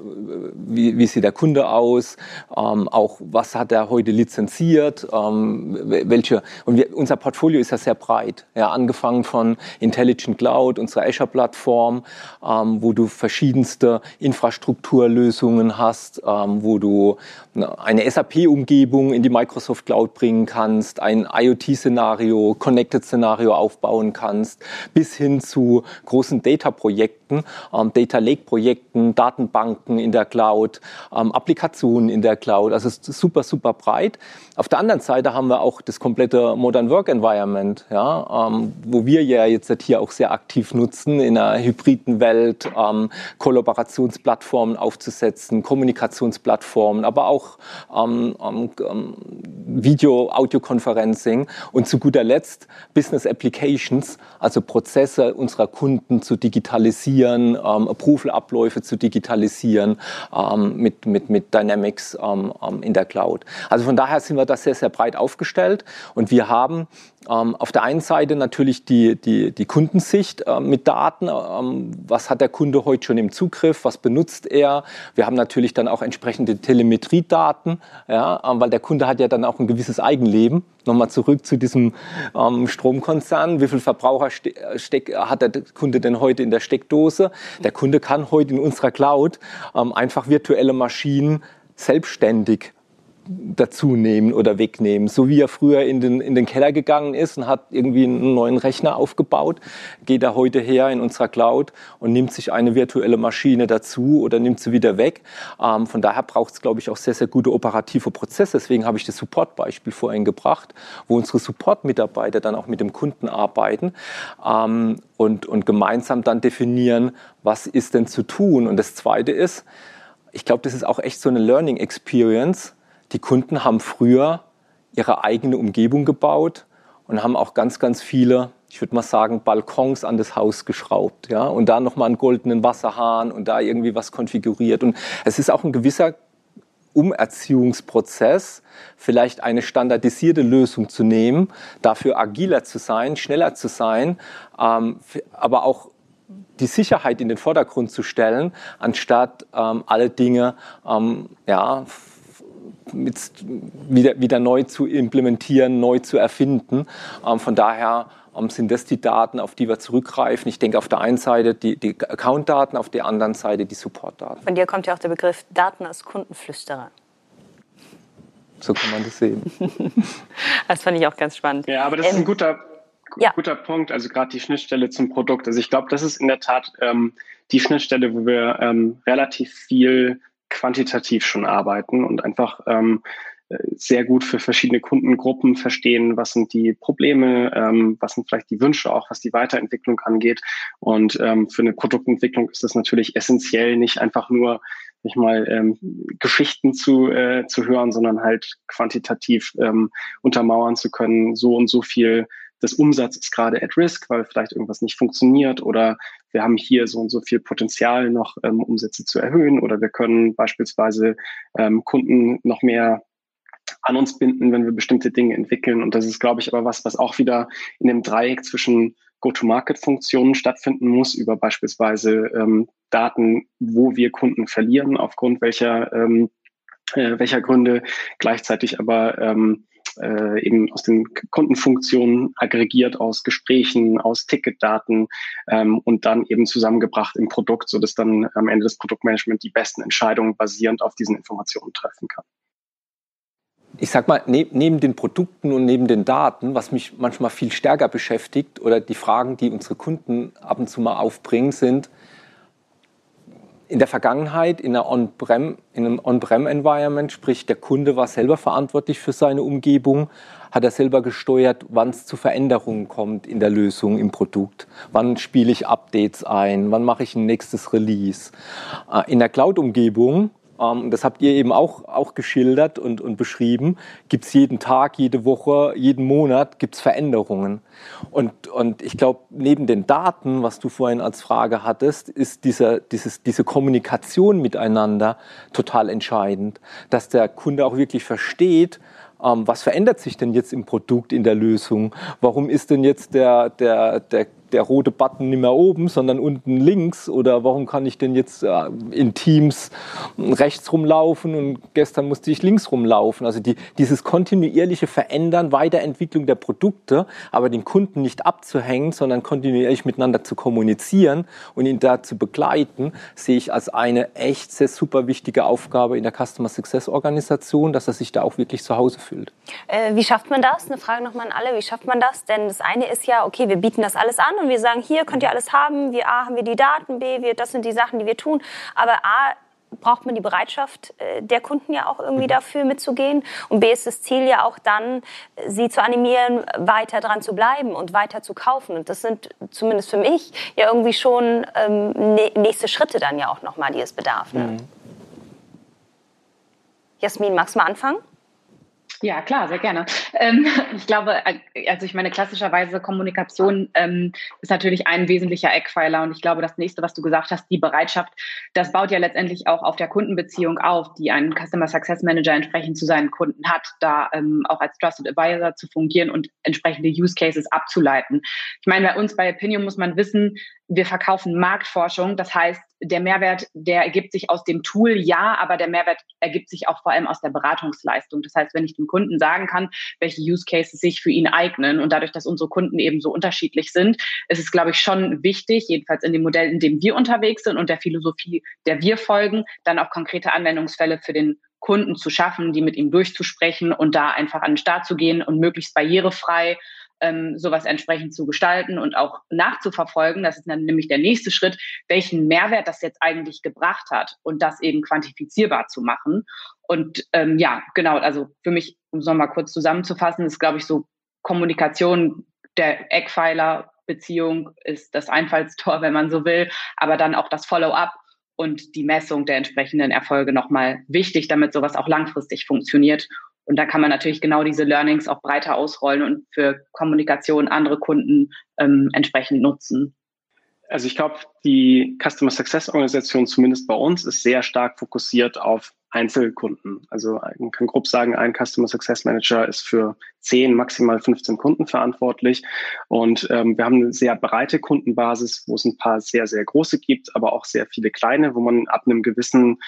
wie, wie sieht der Kunde aus, ähm, auch was hat er heute lizenziert, ähm, welche, und wir, unser Portfolio ist ja sehr breit, ja, angefangen von Intelligent Cloud, unserer Azure-Plattform, ähm, wo du verschiedenste Infrastrukturlösungen hast, ähm, wo du eine SAP-Umgebung in die Microsoft Cloud bringen kannst, ein IoT-Szenario, Connected-Szenario aufbauen kannst, bis hin zu großen Data-Projekten, ähm, Data Lake-Projekten, Datenbanken in der Cloud, ähm, Applikationen in der Cloud. Also es ist super, super breit. Auf der anderen Seite haben wir auch das komplette Modern Work Environment, ja, ähm, wo wir ja jetzt hier auch sehr aktiv nutzen, in einer hybriden Welt ähm, Kollaborationsplattformen aufzusetzen, Kommunikationsplattformen, aber auch ähm, ähm, Video, Audioconferencing und zu guter Letzt Business Applications, also Prozesse unserer Kunden zu digitalisieren, ähm, Approval-Abläufe zu digitalisieren ähm, mit, mit, mit Dynamics ähm, ähm, in der Cloud. Also von daher sind wir da sehr, sehr breit aufgestellt und wir haben auf der einen Seite natürlich die, die, die Kundensicht äh, mit Daten. Ähm, was hat der Kunde heute schon im Zugriff? Was benutzt er? Wir haben natürlich dann auch entsprechende Telemetriedaten, ja, ähm, weil der Kunde hat ja dann auch ein gewisses Eigenleben. Nochmal zurück zu diesem ähm, Stromkonzern. Wie viel Verbraucher steck, hat der Kunde denn heute in der Steckdose? Der Kunde kann heute in unserer Cloud ähm, einfach virtuelle Maschinen selbstständig dazu nehmen oder wegnehmen. So wie er früher in den, in den Keller gegangen ist und hat irgendwie einen neuen Rechner aufgebaut, geht er heute her in unserer Cloud und nimmt sich eine virtuelle Maschine dazu oder nimmt sie wieder weg. Ähm, von daher braucht es, glaube ich, auch sehr, sehr gute operative Prozesse. Deswegen habe ich das Support-Beispiel vorhin gebracht, wo unsere Support-Mitarbeiter dann auch mit dem Kunden arbeiten ähm, und, und gemeinsam dann definieren, was ist denn zu tun. Und das Zweite ist, ich glaube, das ist auch echt so eine Learning Experience, die Kunden haben früher ihre eigene Umgebung gebaut und haben auch ganz, ganz viele, ich würde mal sagen, Balkons an das Haus geschraubt, ja, und da nochmal einen goldenen Wasserhahn und da irgendwie was konfiguriert. Und es ist auch ein gewisser Umerziehungsprozess, vielleicht eine standardisierte Lösung zu nehmen, dafür agiler zu sein, schneller zu sein, ähm, aber auch die Sicherheit in den Vordergrund zu stellen, anstatt ähm, alle Dinge ähm, ja, mit, wieder, wieder neu zu implementieren, neu zu erfinden. Ähm, von daher ähm, sind das die Daten, auf die wir zurückgreifen. Ich denke auf der einen Seite die, die Account-Daten, auf der anderen Seite die Support-Daten. Von dir kommt ja auch der Begriff Daten als Kundenflüsterer. So kann man das sehen. das fand ich auch ganz spannend. Ja, aber das ähm, ist ein ähm, guter, ja. guter Punkt, also gerade die Schnittstelle zum Produkt. Also ich glaube, das ist in der Tat ähm, die Schnittstelle, wo wir ähm, relativ viel quantitativ schon arbeiten und einfach ähm, sehr gut für verschiedene Kundengruppen verstehen, was sind die Probleme, ähm, was sind vielleicht die Wünsche, auch was die Weiterentwicklung angeht. Und ähm, für eine Produktentwicklung ist das natürlich essentiell, nicht einfach nur nicht mal ähm, Geschichten zu, äh, zu hören, sondern halt quantitativ ähm, untermauern zu können, so und so viel des Umsatzes ist gerade at risk, weil vielleicht irgendwas nicht funktioniert oder wir haben hier so und so viel Potenzial, noch ähm, Umsätze zu erhöhen oder wir können beispielsweise ähm, Kunden noch mehr an uns binden, wenn wir bestimmte Dinge entwickeln. Und das ist, glaube ich, aber was, was auch wieder in dem Dreieck zwischen Go-to-Market-Funktionen stattfinden muss, über beispielsweise ähm, Daten, wo wir Kunden verlieren, aufgrund welcher, ähm, äh, welcher Gründe, gleichzeitig aber ähm, äh, eben aus den Kundenfunktionen aggregiert aus Gesprächen, aus Ticketdaten ähm, und dann eben zusammengebracht im Produkt, so dass dann am Ende das Produktmanagement die besten Entscheidungen basierend auf diesen Informationen treffen kann. Ich sag mal, ne, neben den Produkten und neben den Daten, was mich manchmal viel stärker beschäftigt oder die Fragen, die unsere Kunden ab und zu mal aufbringen, sind, in der Vergangenheit in, On-Prem, in einem On-Prem-Environment, sprich der Kunde war selber verantwortlich für seine Umgebung, hat er selber gesteuert, wann es zu Veränderungen kommt in der Lösung, im Produkt. Wann spiele ich Updates ein, wann mache ich ein nächstes Release. Äh, in der Cloud-Umgebung ähm, das habt ihr eben auch, auch geschildert und, und beschrieben. Gibt es jeden Tag, jede Woche, jeden Monat gibt Veränderungen. Und, und ich glaube, neben den Daten, was du vorhin als Frage hattest, ist dieser, dieses, diese Kommunikation miteinander total entscheidend. Dass der Kunde auch wirklich versteht, ähm, was verändert sich denn jetzt im Produkt, in der Lösung? Warum ist denn jetzt der, der, der der rote Button nicht mehr oben, sondern unten links? Oder warum kann ich denn jetzt äh, in Teams rechts rumlaufen und gestern musste ich links rumlaufen? Also die, dieses kontinuierliche Verändern, Weiterentwicklung der Produkte, aber den Kunden nicht abzuhängen, sondern kontinuierlich miteinander zu kommunizieren und ihn da zu begleiten, sehe ich als eine echt sehr super wichtige Aufgabe in der Customer Success Organisation, dass er sich da auch wirklich zu Hause fühlt. Äh, wie schafft man das? Eine Frage nochmal an alle. Wie schafft man das? Denn das eine ist ja, okay, wir bieten das alles an und wir sagen, hier könnt ihr alles haben, wir A haben wir die Daten, B, wir, das sind die Sachen, die wir tun. Aber A braucht man die Bereitschaft äh, der Kunden ja auch irgendwie mhm. dafür mitzugehen. Und B ist das Ziel ja auch dann, sie zu animieren, weiter dran zu bleiben und weiter zu kaufen. Und das sind zumindest für mich ja irgendwie schon ähm, nächste Schritte dann ja auch nochmal, die es bedarf. Ne? Mhm. Jasmin, magst du mal anfangen? Ja, klar, sehr gerne. Ähm, ich glaube, also ich meine, klassischerweise Kommunikation ähm, ist natürlich ein wesentlicher Eckpfeiler und ich glaube, das nächste, was du gesagt hast, die Bereitschaft, das baut ja letztendlich auch auf der Kundenbeziehung auf, die ein Customer Success Manager entsprechend zu seinen Kunden hat, da ähm, auch als Trusted Advisor zu fungieren und entsprechende Use Cases abzuleiten. Ich meine, bei uns bei Opinion muss man wissen, wir verkaufen Marktforschung. Das heißt, der Mehrwert, der ergibt sich aus dem Tool, ja, aber der Mehrwert ergibt sich auch vor allem aus der Beratungsleistung. Das heißt, wenn ich dem Kunden sagen kann, welche Use Cases sich für ihn eignen und dadurch, dass unsere Kunden eben so unterschiedlich sind, ist es, glaube ich, schon wichtig, jedenfalls in dem Modell, in dem wir unterwegs sind und der Philosophie, der wir folgen, dann auch konkrete Anwendungsfälle für den Kunden zu schaffen, die mit ihm durchzusprechen und da einfach an den Start zu gehen und möglichst barrierefrei ähm, sowas entsprechend zu gestalten und auch nachzuverfolgen. Das ist dann nämlich der nächste Schritt, welchen Mehrwert das jetzt eigentlich gebracht hat und das eben quantifizierbar zu machen. Und ähm, ja, genau, also für mich, um es nochmal kurz zusammenzufassen, ist, glaube ich, so Kommunikation der Eckpfeiler, Beziehung ist das Einfallstor, wenn man so will, aber dann auch das Follow-up und die Messung der entsprechenden Erfolge nochmal wichtig, damit sowas auch langfristig funktioniert und da kann man natürlich genau diese Learnings auch breiter ausrollen und für Kommunikation andere Kunden ähm, entsprechend nutzen. Also ich glaube, die Customer Success Organisation, zumindest bei uns, ist sehr stark fokussiert auf Einzelkunden. Also man kann grob sagen, ein Customer Success Manager ist für 10, maximal 15 Kunden verantwortlich. Und ähm, wir haben eine sehr breite Kundenbasis, wo es ein paar sehr, sehr große gibt, aber auch sehr viele kleine, wo man ab einem gewissen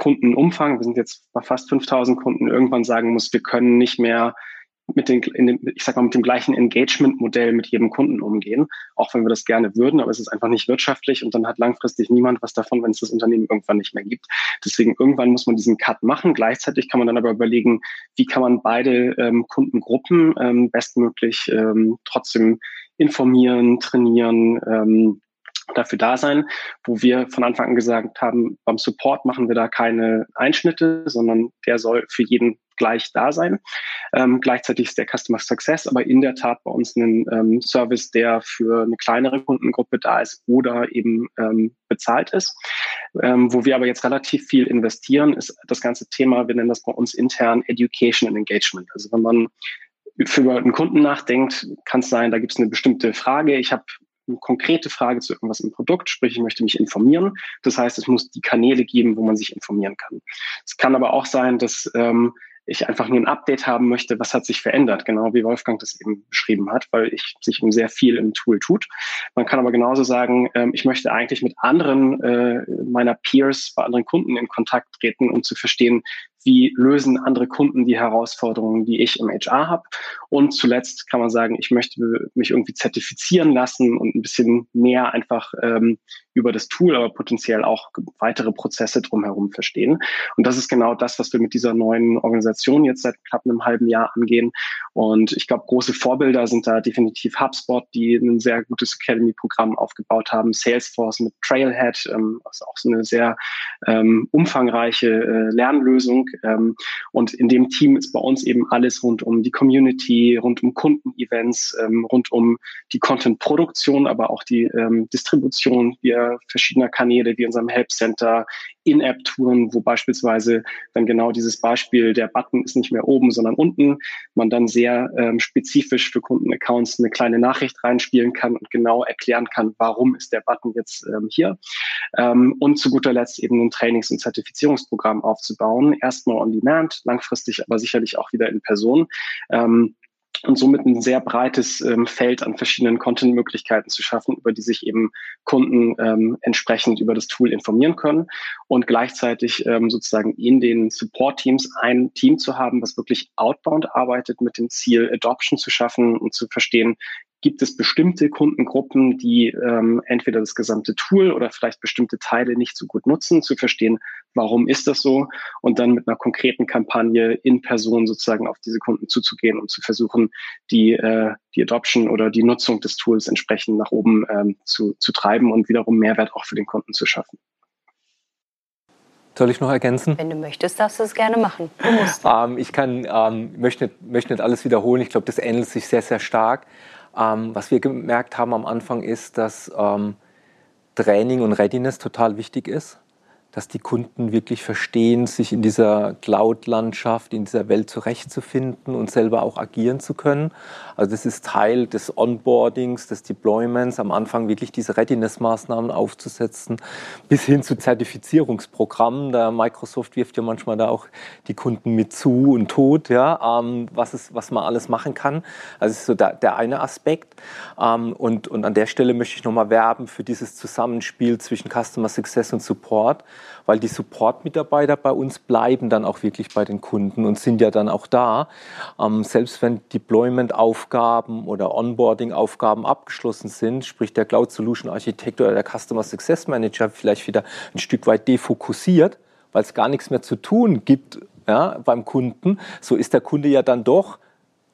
Kundenumfang, wir sind jetzt bei fast 5000 Kunden, irgendwann sagen muss, wir können nicht mehr mit den, dem, ich sag mal, mit dem gleichen Engagement-Modell mit jedem Kunden umgehen, auch wenn wir das gerne würden, aber es ist einfach nicht wirtschaftlich und dann hat langfristig niemand was davon, wenn es das Unternehmen irgendwann nicht mehr gibt. Deswegen irgendwann muss man diesen Cut machen. Gleichzeitig kann man dann aber überlegen, wie kann man beide ähm, Kundengruppen ähm, bestmöglich ähm, trotzdem informieren, trainieren, ähm, dafür da sein, wo wir von Anfang an gesagt haben, beim Support machen wir da keine Einschnitte, sondern der soll für jeden gleich da sein. Ähm, gleichzeitig ist der Customer Success aber in der Tat bei uns ein ähm, Service, der für eine kleinere Kundengruppe da ist oder eben ähm, bezahlt ist. Ähm, wo wir aber jetzt relativ viel investieren, ist das ganze Thema, wir nennen das bei uns intern Education and Engagement. Also wenn man für einen Kunden nachdenkt, kann es sein, da gibt es eine bestimmte Frage. Ich habe eine konkrete Frage zu irgendwas im Produkt, sprich, ich möchte mich informieren. Das heißt, es muss die Kanäle geben, wo man sich informieren kann. Es kann aber auch sein, dass ähm, ich einfach nur ein Update haben möchte, was hat sich verändert, genau wie Wolfgang das eben beschrieben hat, weil ich sich eben sehr viel im Tool tut. Man kann aber genauso sagen, ähm, ich möchte eigentlich mit anderen äh, meiner Peers, bei anderen Kunden in Kontakt treten, um zu verstehen, wie lösen andere Kunden die Herausforderungen, die ich im HR habe. Und zuletzt kann man sagen, ich möchte mich irgendwie zertifizieren lassen und ein bisschen mehr einfach ähm, über das Tool, aber potenziell auch weitere Prozesse drumherum verstehen. Und das ist genau das, was wir mit dieser neuen Organisation jetzt seit knapp einem halben Jahr angehen. Und ich glaube, große Vorbilder sind da definitiv HubSpot, die ein sehr gutes Academy-Programm aufgebaut haben, Salesforce mit Trailhead, ähm, also auch so eine sehr ähm, umfangreiche äh, Lernlösung. Ähm, und in dem Team ist bei uns eben alles rund um die Community, rund um Kundenevents, ähm, rund um die Content-Produktion, aber auch die ähm, Distribution. Wir verschiedener Kanäle wie unserem Help Center, In-App-Touren, wo beispielsweise dann genau dieses Beispiel, der Button ist nicht mehr oben, sondern unten, man dann sehr ähm, spezifisch für Kundenaccounts eine kleine Nachricht reinspielen kann und genau erklären kann, warum ist der Button jetzt ähm, hier. Ähm, und zu guter Letzt eben ein Trainings- und Zertifizierungsprogramm aufzubauen. Erstmal on demand, langfristig aber sicherlich auch wieder in Person. Ähm, und somit ein sehr breites ähm, Feld an verschiedenen Content-Möglichkeiten zu schaffen, über die sich eben Kunden ähm, entsprechend über das Tool informieren können und gleichzeitig ähm, sozusagen in den Support-Teams ein Team zu haben, was wirklich outbound arbeitet mit dem Ziel, Adoption zu schaffen und zu verstehen, gibt es bestimmte Kundengruppen, die ähm, entweder das gesamte Tool oder vielleicht bestimmte Teile nicht so gut nutzen, zu verstehen, warum ist das so und dann mit einer konkreten Kampagne in Person sozusagen auf diese Kunden zuzugehen und zu versuchen, die, äh, die Adoption oder die Nutzung des Tools entsprechend nach oben ähm, zu, zu treiben und wiederum Mehrwert auch für den Kunden zu schaffen. Soll ich noch ergänzen? Wenn du möchtest, darfst du es gerne machen. Du musst. ähm, ich kann, ähm, möchte, nicht, möchte nicht alles wiederholen. Ich glaube, das ähnelt sich sehr, sehr stark. Ähm, was wir gemerkt haben am Anfang ist, dass ähm, Training und Readiness total wichtig ist dass die Kunden wirklich verstehen, sich in dieser Cloud-Landschaft, in dieser Welt zurechtzufinden und selber auch agieren zu können. Also das ist Teil des Onboardings, des Deployments, am Anfang wirklich diese Readiness-Maßnahmen aufzusetzen, bis hin zu Zertifizierungsprogrammen. Da Microsoft wirft ja manchmal da auch die Kunden mit zu und tot, ja, ähm, was, es, was man alles machen kann. Also das ist so der, der eine Aspekt. Ähm, und, und an der Stelle möchte ich nochmal werben für dieses Zusammenspiel zwischen Customer Success und Support weil die Support-Mitarbeiter bei uns bleiben dann auch wirklich bei den Kunden und sind ja dann auch da. Ähm, selbst wenn Deployment-Aufgaben oder Onboarding-Aufgaben abgeschlossen sind, sprich der Cloud Solution Architekt oder der Customer Success Manager vielleicht wieder ein Stück weit defokussiert, weil es gar nichts mehr zu tun gibt ja, beim Kunden, so ist der Kunde ja dann doch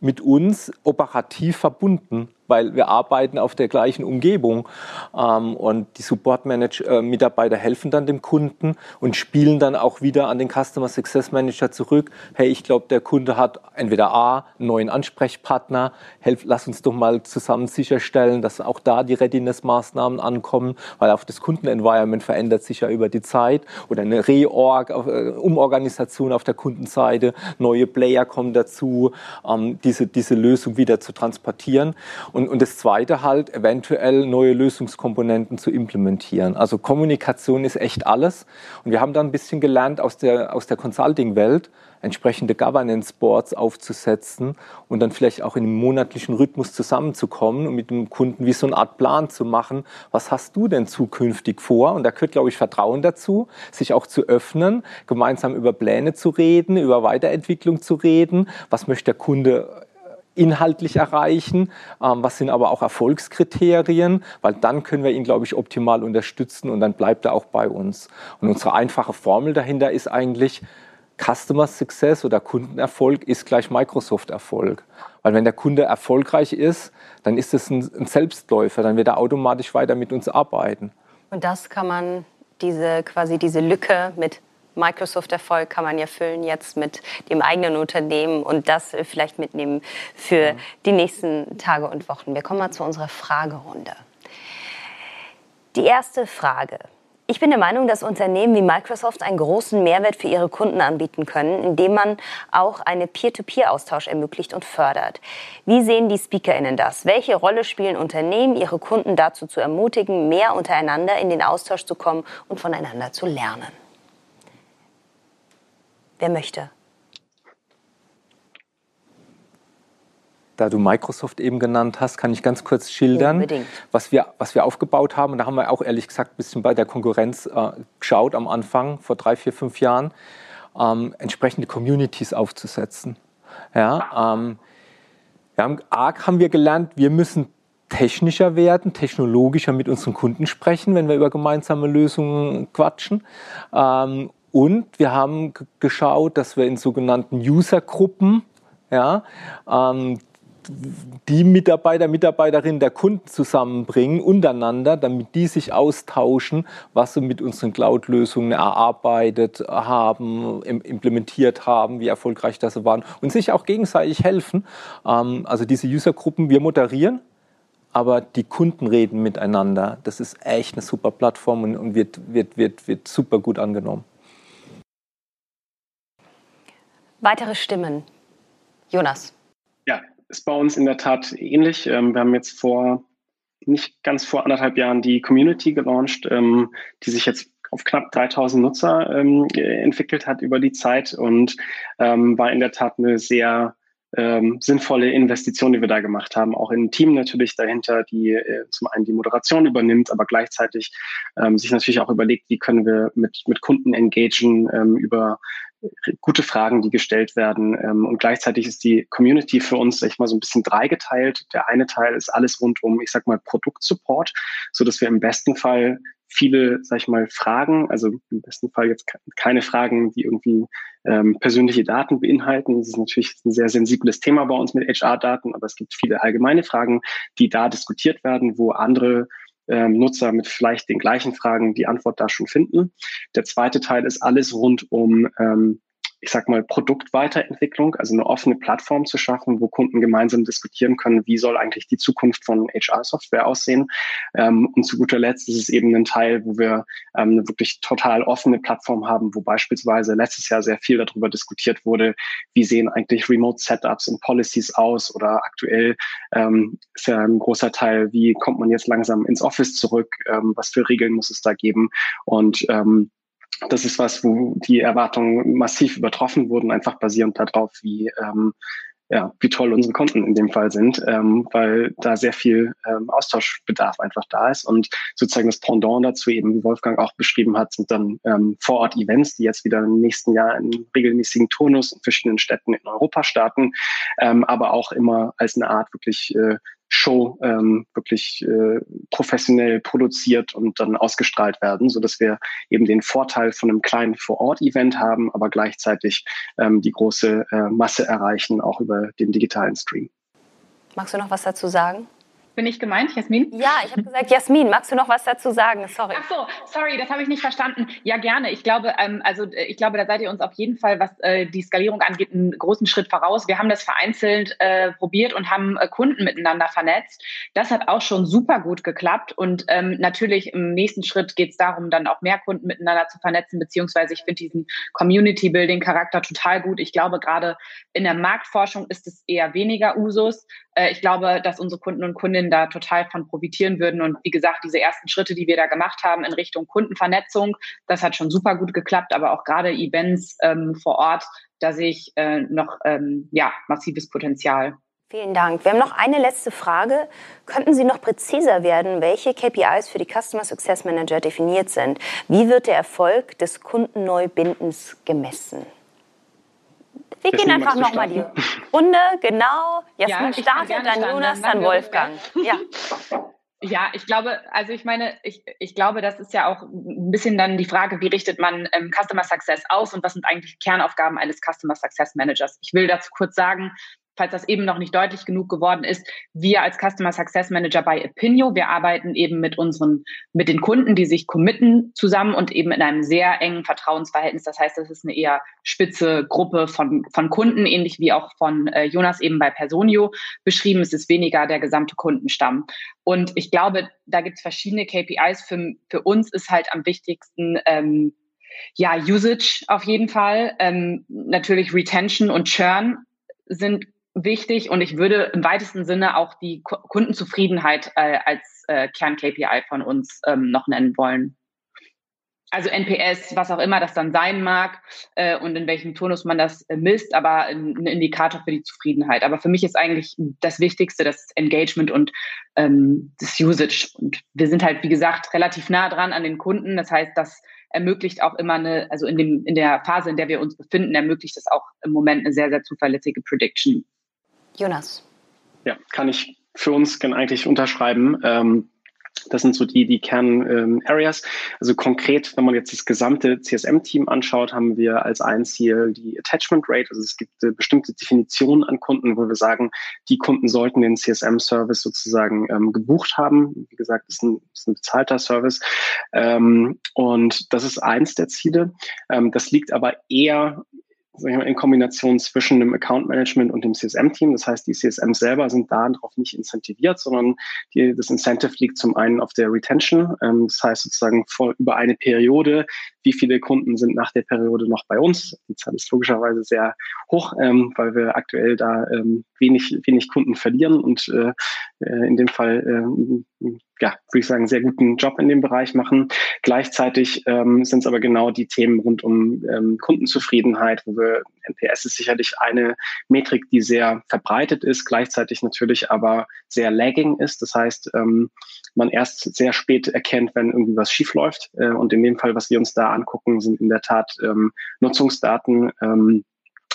mit uns operativ verbunden weil wir arbeiten auf der gleichen Umgebung. Ähm, und die Support-Mitarbeiter helfen dann dem Kunden und spielen dann auch wieder an den Customer Success Manager zurück. Hey, ich glaube, der Kunde hat entweder A, einen neuen Ansprechpartner, helf, lass uns doch mal zusammen sicherstellen, dass auch da die Readiness-Maßnahmen ankommen, weil auch das Kundenenvironment verändert sich ja über die Zeit oder eine Reorg, äh, Umorganisation auf der Kundenseite, neue Player kommen dazu, ähm, diese, diese Lösung wieder zu transportieren. Und, und das Zweite halt, eventuell neue Lösungskomponenten zu implementieren. Also Kommunikation ist echt alles. Und wir haben da ein bisschen gelernt aus der, aus der Consulting-Welt, entsprechende Governance-Boards aufzusetzen und dann vielleicht auch in einem monatlichen Rhythmus zusammenzukommen und mit dem Kunden wie so eine Art Plan zu machen, was hast du denn zukünftig vor? Und da gehört, glaube ich, Vertrauen dazu, sich auch zu öffnen, gemeinsam über Pläne zu reden, über Weiterentwicklung zu reden, was möchte der Kunde inhaltlich erreichen, ähm, was sind aber auch Erfolgskriterien, weil dann können wir ihn, glaube ich, optimal unterstützen und dann bleibt er auch bei uns. Und unsere einfache Formel dahinter ist eigentlich, Customer Success oder Kundenerfolg ist gleich Microsoft-Erfolg. Weil wenn der Kunde erfolgreich ist, dann ist es ein, Selbstläufer, dann wird er automatisch weiter mit uns arbeiten. Und das kann man, diese quasi diese Lücke mit Microsoft-Erfolg kann man ja füllen jetzt mit dem eigenen Unternehmen und das vielleicht mitnehmen für die nächsten Tage und Wochen. Wir kommen mal zu unserer Fragerunde. Die erste Frage. Ich bin der Meinung, dass Unternehmen wie Microsoft einen großen Mehrwert für ihre Kunden anbieten können, indem man auch einen Peer-to-Peer-Austausch ermöglicht und fördert. Wie sehen die SpeakerInnen das? Welche Rolle spielen Unternehmen, ihre Kunden dazu zu ermutigen, mehr untereinander in den Austausch zu kommen und voneinander zu lernen? Wer möchte? Da du Microsoft eben genannt hast, kann ich ganz kurz schildern, was wir, was wir aufgebaut haben. Und da haben wir auch ehrlich gesagt ein bisschen bei der Konkurrenz äh, geschaut am Anfang, vor drei, vier, fünf Jahren, ähm, entsprechende Communities aufzusetzen. Ja, ähm, wir haben, arg haben wir gelernt, wir müssen technischer werden, technologischer mit unseren Kunden sprechen, wenn wir über gemeinsame Lösungen quatschen. Ähm, und wir haben geschaut, dass wir in sogenannten Usergruppen ja, ähm, die Mitarbeiter, Mitarbeiterinnen der Kunden zusammenbringen untereinander, damit die sich austauschen, was sie mit unseren Cloud-Lösungen erarbeitet haben, implementiert haben, wie erfolgreich das waren und sich auch gegenseitig helfen. Ähm, also diese Usergruppen, wir moderieren, aber die Kunden reden miteinander. Das ist echt eine super Plattform und wird, wird, wird, wird super gut angenommen. Weitere Stimmen. Jonas. Ja, ist bei uns in der Tat ähnlich. Ähm, wir haben jetzt vor, nicht ganz vor anderthalb Jahren die Community gelauncht, ähm, die sich jetzt auf knapp 3000 Nutzer ähm, entwickelt hat über die Zeit und war in der Tat eine sehr ähm, sinnvolle Investition, die wir da gemacht haben. Auch in ein Team natürlich dahinter, die äh, zum einen die Moderation übernimmt, aber gleichzeitig ähm, sich natürlich auch überlegt, wie können wir mit, mit Kunden engagieren ähm, über gute Fragen, die gestellt werden. Ähm, und gleichzeitig ist die Community für uns, sag ich mal, so ein bisschen dreigeteilt. Der eine Teil ist alles rund um, ich sag mal, Produktsupport, so dass wir im besten Fall viele, sag ich mal, Fragen, also im besten Fall jetzt keine Fragen, die irgendwie ähm, persönliche Daten beinhalten. Das ist natürlich ein sehr sensibles Thema bei uns mit HR-Daten, aber es gibt viele allgemeine Fragen, die da diskutiert werden, wo andere ähm, Nutzer mit vielleicht den gleichen Fragen die Antwort da schon finden. Der zweite Teil ist alles rund um ähm, ich sag mal, Produktweiterentwicklung, also eine offene Plattform zu schaffen, wo Kunden gemeinsam diskutieren können, wie soll eigentlich die Zukunft von HR-Software aussehen. Ähm, und zu guter Letzt ist es eben ein Teil, wo wir ähm, eine wirklich total offene Plattform haben, wo beispielsweise letztes Jahr sehr viel darüber diskutiert wurde, wie sehen eigentlich Remote-Setups und Policies aus oder aktuell ähm, ist ja ein großer Teil, wie kommt man jetzt langsam ins Office zurück, ähm, was für Regeln muss es da geben und ähm, das ist was, wo die Erwartungen massiv übertroffen wurden, einfach basierend darauf, wie, ähm, ja, wie toll unsere Konten in dem Fall sind, ähm, weil da sehr viel ähm, Austauschbedarf einfach da ist. Und sozusagen das Pendant dazu, eben wie Wolfgang auch beschrieben hat, sind dann ähm, Vorort-Events, die jetzt wieder im nächsten Jahr in regelmäßigen Turnus in verschiedenen Städten in Europa starten, ähm, aber auch immer als eine Art wirklich äh, Show ähm, wirklich äh, professionell produziert und dann ausgestrahlt werden, so dass wir eben den Vorteil von einem kleinen Vor-Ort-Event haben, aber gleichzeitig ähm, die große äh, Masse erreichen, auch über den digitalen Stream. Magst du noch was dazu sagen? Bin ich gemeint, Jasmin? Ja, ich habe gesagt, Jasmin, magst du noch was dazu sagen? Sorry. Ach so, sorry, das habe ich nicht verstanden. Ja, gerne. Ich glaube, ähm, also äh, ich glaube, da seid ihr uns auf jeden Fall, was äh, die Skalierung angeht, einen großen Schritt voraus. Wir haben das vereinzelt äh, probiert und haben äh, Kunden miteinander vernetzt. Das hat auch schon super gut geklappt. Und ähm, natürlich im nächsten Schritt geht es darum, dann auch mehr Kunden miteinander zu vernetzen, beziehungsweise ich finde diesen Community-Building-Charakter total gut. Ich glaube, gerade in der Marktforschung ist es eher weniger Usus. Äh, ich glaube, dass unsere Kunden und Kundinnen da total von profitieren würden. Und wie gesagt, diese ersten Schritte, die wir da gemacht haben in Richtung Kundenvernetzung, das hat schon super gut geklappt, aber auch gerade Events ähm, vor Ort, da sehe ich äh, noch ähm, ja, massives Potenzial. Vielen Dank. Wir haben noch eine letzte Frage. Könnten Sie noch präziser werden, welche KPIs für die Customer Success Manager definiert sind? Wie wird der Erfolg des Kundenneubindens gemessen? Wir gehen einfach nochmal die Runde, genau. Jasmin ja, startet, dann Jonas, dann, dann Wolfgang. Ja. Ja, ich glaube, also ich meine, ich, ich glaube, das ist ja auch ein bisschen dann die Frage, wie richtet man ähm, Customer Success aus und was sind eigentlich Kernaufgaben eines Customer Success Managers? Ich will dazu kurz sagen, falls das eben noch nicht deutlich genug geworden ist, wir als Customer Success Manager bei Opinio, wir arbeiten eben mit unseren, mit den Kunden, die sich committen zusammen und eben in einem sehr engen Vertrauensverhältnis. Das heißt, das ist eine eher spitze Gruppe von, von Kunden, ähnlich wie auch von äh, Jonas eben bei Personio beschrieben. Es ist weniger der gesamte Kundenstamm. Und ich glaube, da gibt es verschiedene KPIs. Für, für uns ist halt am wichtigsten, ähm, ja, Usage auf jeden Fall. Ähm, natürlich Retention und Churn sind wichtig und ich würde im weitesten Sinne auch die Kundenzufriedenheit äh, als äh, Kern-KPI von uns ähm, noch nennen wollen. also NPS, was auch immer das dann sein mag äh, und in welchem Turnus man das äh, misst, aber ein, ein, Indikator für die Zufriedenheit. Aber für mich ist eigentlich das Wichtigste das Engagement und ähm, das Usage. Und wir sind halt, wie gesagt, relativ nah dran an den Kunden. Das heißt, das ermöglicht auch immer eine, also in, dem, in der Phase, in der wir uns befinden, ermöglicht das auch im Moment eine sehr, sehr zuverlässige Prediction. Jonas. Ja, kann ich für uns eigentlich unterschreiben. Ähm, das sind so die, die Kern-Areas. Also konkret, wenn man jetzt das gesamte CSM-Team anschaut, haben wir als ein Ziel die Attachment Rate. Also es gibt äh, bestimmte Definitionen an Kunden, wo wir sagen, die Kunden sollten den CSM-Service sozusagen ähm, gebucht haben. Wie gesagt, ist ein, ist ein bezahlter Service. Ähm, und das ist eins der Ziele. Ähm, das liegt aber eher in Kombination zwischen dem Account Management und dem CSM-Team. Das heißt, die CSM selber sind darauf nicht incentiviert, sondern die, das Incentive liegt zum einen auf der Retention. Ähm, das heißt sozusagen vor, über eine Periode, wie viele Kunden sind nach der Periode noch bei uns. Die Zahl ist logischerweise sehr hoch, ähm, weil wir aktuell da ähm, wenig, wenig Kunden verlieren und äh, äh in dem Fall äh, ja, würde ich sagen, sehr guten Job in dem Bereich machen. Gleichzeitig ähm, sind es aber genau die Themen rund um ähm, Kundenzufriedenheit, wo wir NPS ist sicherlich eine Metrik, die sehr verbreitet ist, gleichzeitig natürlich aber sehr lagging ist. Das heißt, ähm, man erst sehr spät erkennt, wenn irgendwie was schief läuft. Äh, und in dem Fall, was wir uns da angucken, sind in der Tat ähm, Nutzungsdaten. Ähm,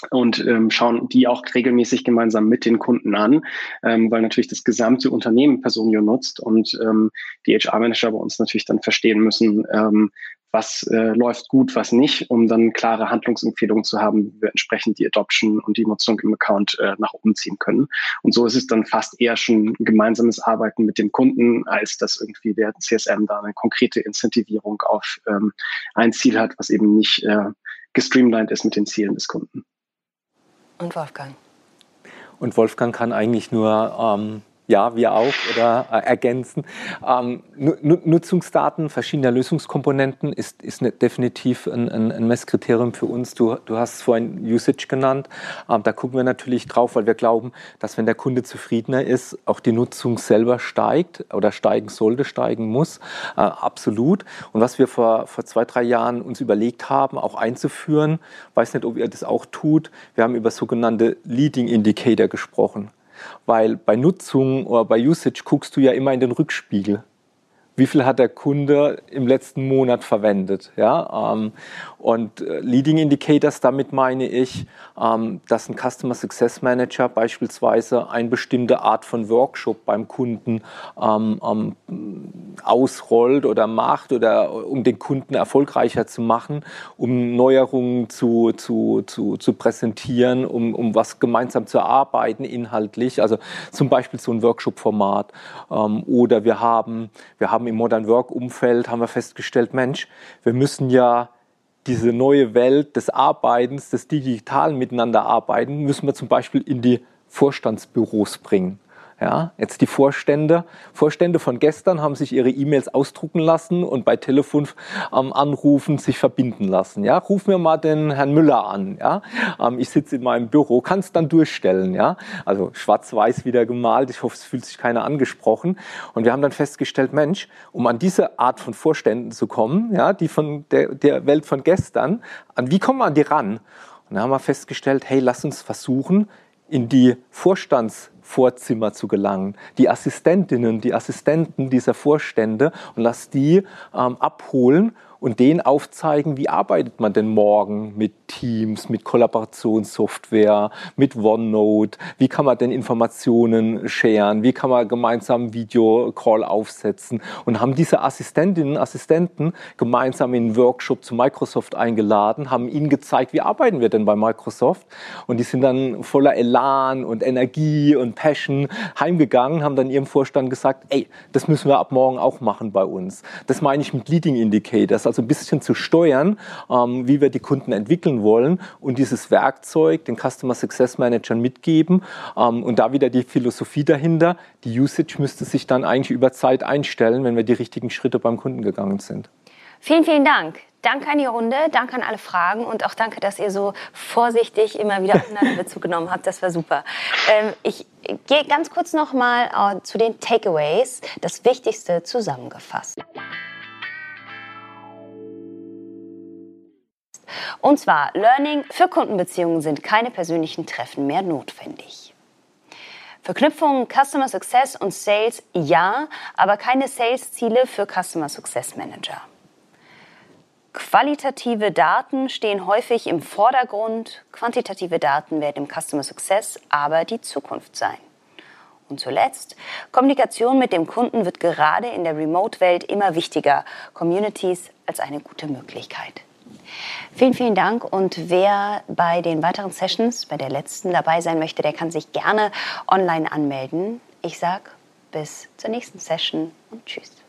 und ähm, schauen die auch regelmäßig gemeinsam mit den Kunden an, ähm, weil natürlich das gesamte Unternehmen Personio nutzt und ähm, die HR-Manager bei uns natürlich dann verstehen müssen, ähm, was äh, läuft gut, was nicht, um dann klare Handlungsempfehlungen zu haben, wie wir entsprechend die Adoption und die Nutzung im Account äh, nach oben ziehen können. Und so ist es dann fast eher schon gemeinsames Arbeiten mit dem Kunden, als dass irgendwie der CSM da eine konkrete Incentivierung auf ähm, ein Ziel hat, was eben nicht äh, gestreamlined ist mit den Zielen des Kunden. Und Wolfgang. Und Wolfgang kann eigentlich nur ähm, ja, wir auch oder äh, ergänzen. Ähm, Nutzungsdaten verschiedener Lösungskomponenten ist, ist ne, definitiv ein, ein, ein, Messkriterium für uns. Du, du hast vorhin Usage genannt. Ähm, da gucken wir natürlich drauf, weil wir glauben, dass wenn der Kunde zufriedener ist, auch die Nutzung selber steigt oder steigen sollte, steigen muss. Äh, absolut. Und was wir vor, vor zwei, drei Jahren uns überlegt haben, auch einzuführen, weiß nicht, ob ihr das auch tut, wir haben über sogenannte Leading Indicator gesprochen weil bei Nutzung oder bei Usage guckst du ja immer in den Rückspiegel wie viel hat der Kunde im letzten Monat verwendet. Ja? Ähm, und äh, Leading Indicators, damit meine ich, ähm, dass ein Customer Success Manager beispielsweise eine bestimmte Art von Workshop beim Kunden ähm, ausrollt oder macht oder um den Kunden erfolgreicher zu machen, um Neuerungen zu, zu, zu, zu präsentieren, um, um was gemeinsam zu erarbeiten inhaltlich. Also zum Beispiel so ein Workshop-Format. oder wir haben, wir haben haben im Modern Work Umfeld haben wir festgestellt, Mensch, wir müssen ja diese neue Welt des Arbeitens, des digitalen Miteinanderarbeiten, müssen wir zum Beispiel in die Vorstandsbüros bringen. Ja, jetzt die Vorstände. Vorstände von gestern haben sich ihre E-Mails ausdrucken lassen und bei Telefon ähm, anrufen sich verbinden lassen. Ja, ruf mir mal den Herrn Müller an. Ja, ähm, ich sitze in meinem Büro, kann es dann durchstellen. Ja, also schwarz-weiß wieder gemalt. Ich hoffe, es fühlt sich keiner angesprochen. Und wir haben dann festgestellt, Mensch, um an diese Art von Vorständen zu kommen, ja, die von der, der Welt von gestern, an wie kommen wir an die ran? Und dann haben wir festgestellt, hey, lass uns versuchen, in die Vorstands Vorzimmer zu gelangen. Die Assistentinnen, die Assistenten dieser Vorstände und lass die ähm, abholen und denen aufzeigen, wie arbeitet man denn morgen mit Teams, mit Kollaborationssoftware, mit OneNote, wie kann man denn Informationen sharen, wie kann man gemeinsam Videocall aufsetzen? Und haben diese Assistentinnen und Assistenten gemeinsam in einen Workshop zu Microsoft eingeladen, haben ihnen gezeigt, wie arbeiten wir denn bei Microsoft? Und die sind dann voller Elan und Energie und Passion heimgegangen, haben dann ihrem Vorstand gesagt, ey, das müssen wir ab morgen auch machen bei uns. Das meine ich mit Leading Indicators also ein bisschen zu steuern, ähm, wie wir die Kunden entwickeln wollen und dieses Werkzeug den Customer Success Managern mitgeben. Ähm, und da wieder die Philosophie dahinter, die Usage müsste sich dann eigentlich über Zeit einstellen, wenn wir die richtigen Schritte beim Kunden gegangen sind. Vielen, vielen Dank. Danke an die Runde, danke an alle Fragen und auch danke, dass ihr so vorsichtig immer wieder aufeinander Bezug genommen habt. Das war super. Ähm, ich gehe ganz kurz noch mal äh, zu den Takeaways, das Wichtigste zusammengefasst. Und zwar, Learning für Kundenbeziehungen sind keine persönlichen Treffen mehr notwendig. Verknüpfung Customer Success und Sales ja, aber keine Sales-Ziele für Customer Success Manager. Qualitative Daten stehen häufig im Vordergrund, quantitative Daten werden im Customer Success aber die Zukunft sein. Und zuletzt, Kommunikation mit dem Kunden wird gerade in der Remote-Welt immer wichtiger. Communities als eine gute Möglichkeit. Vielen, vielen Dank. Und wer bei den weiteren Sessions, bei der letzten dabei sein möchte, der kann sich gerne online anmelden. Ich sage bis zur nächsten Session und tschüss.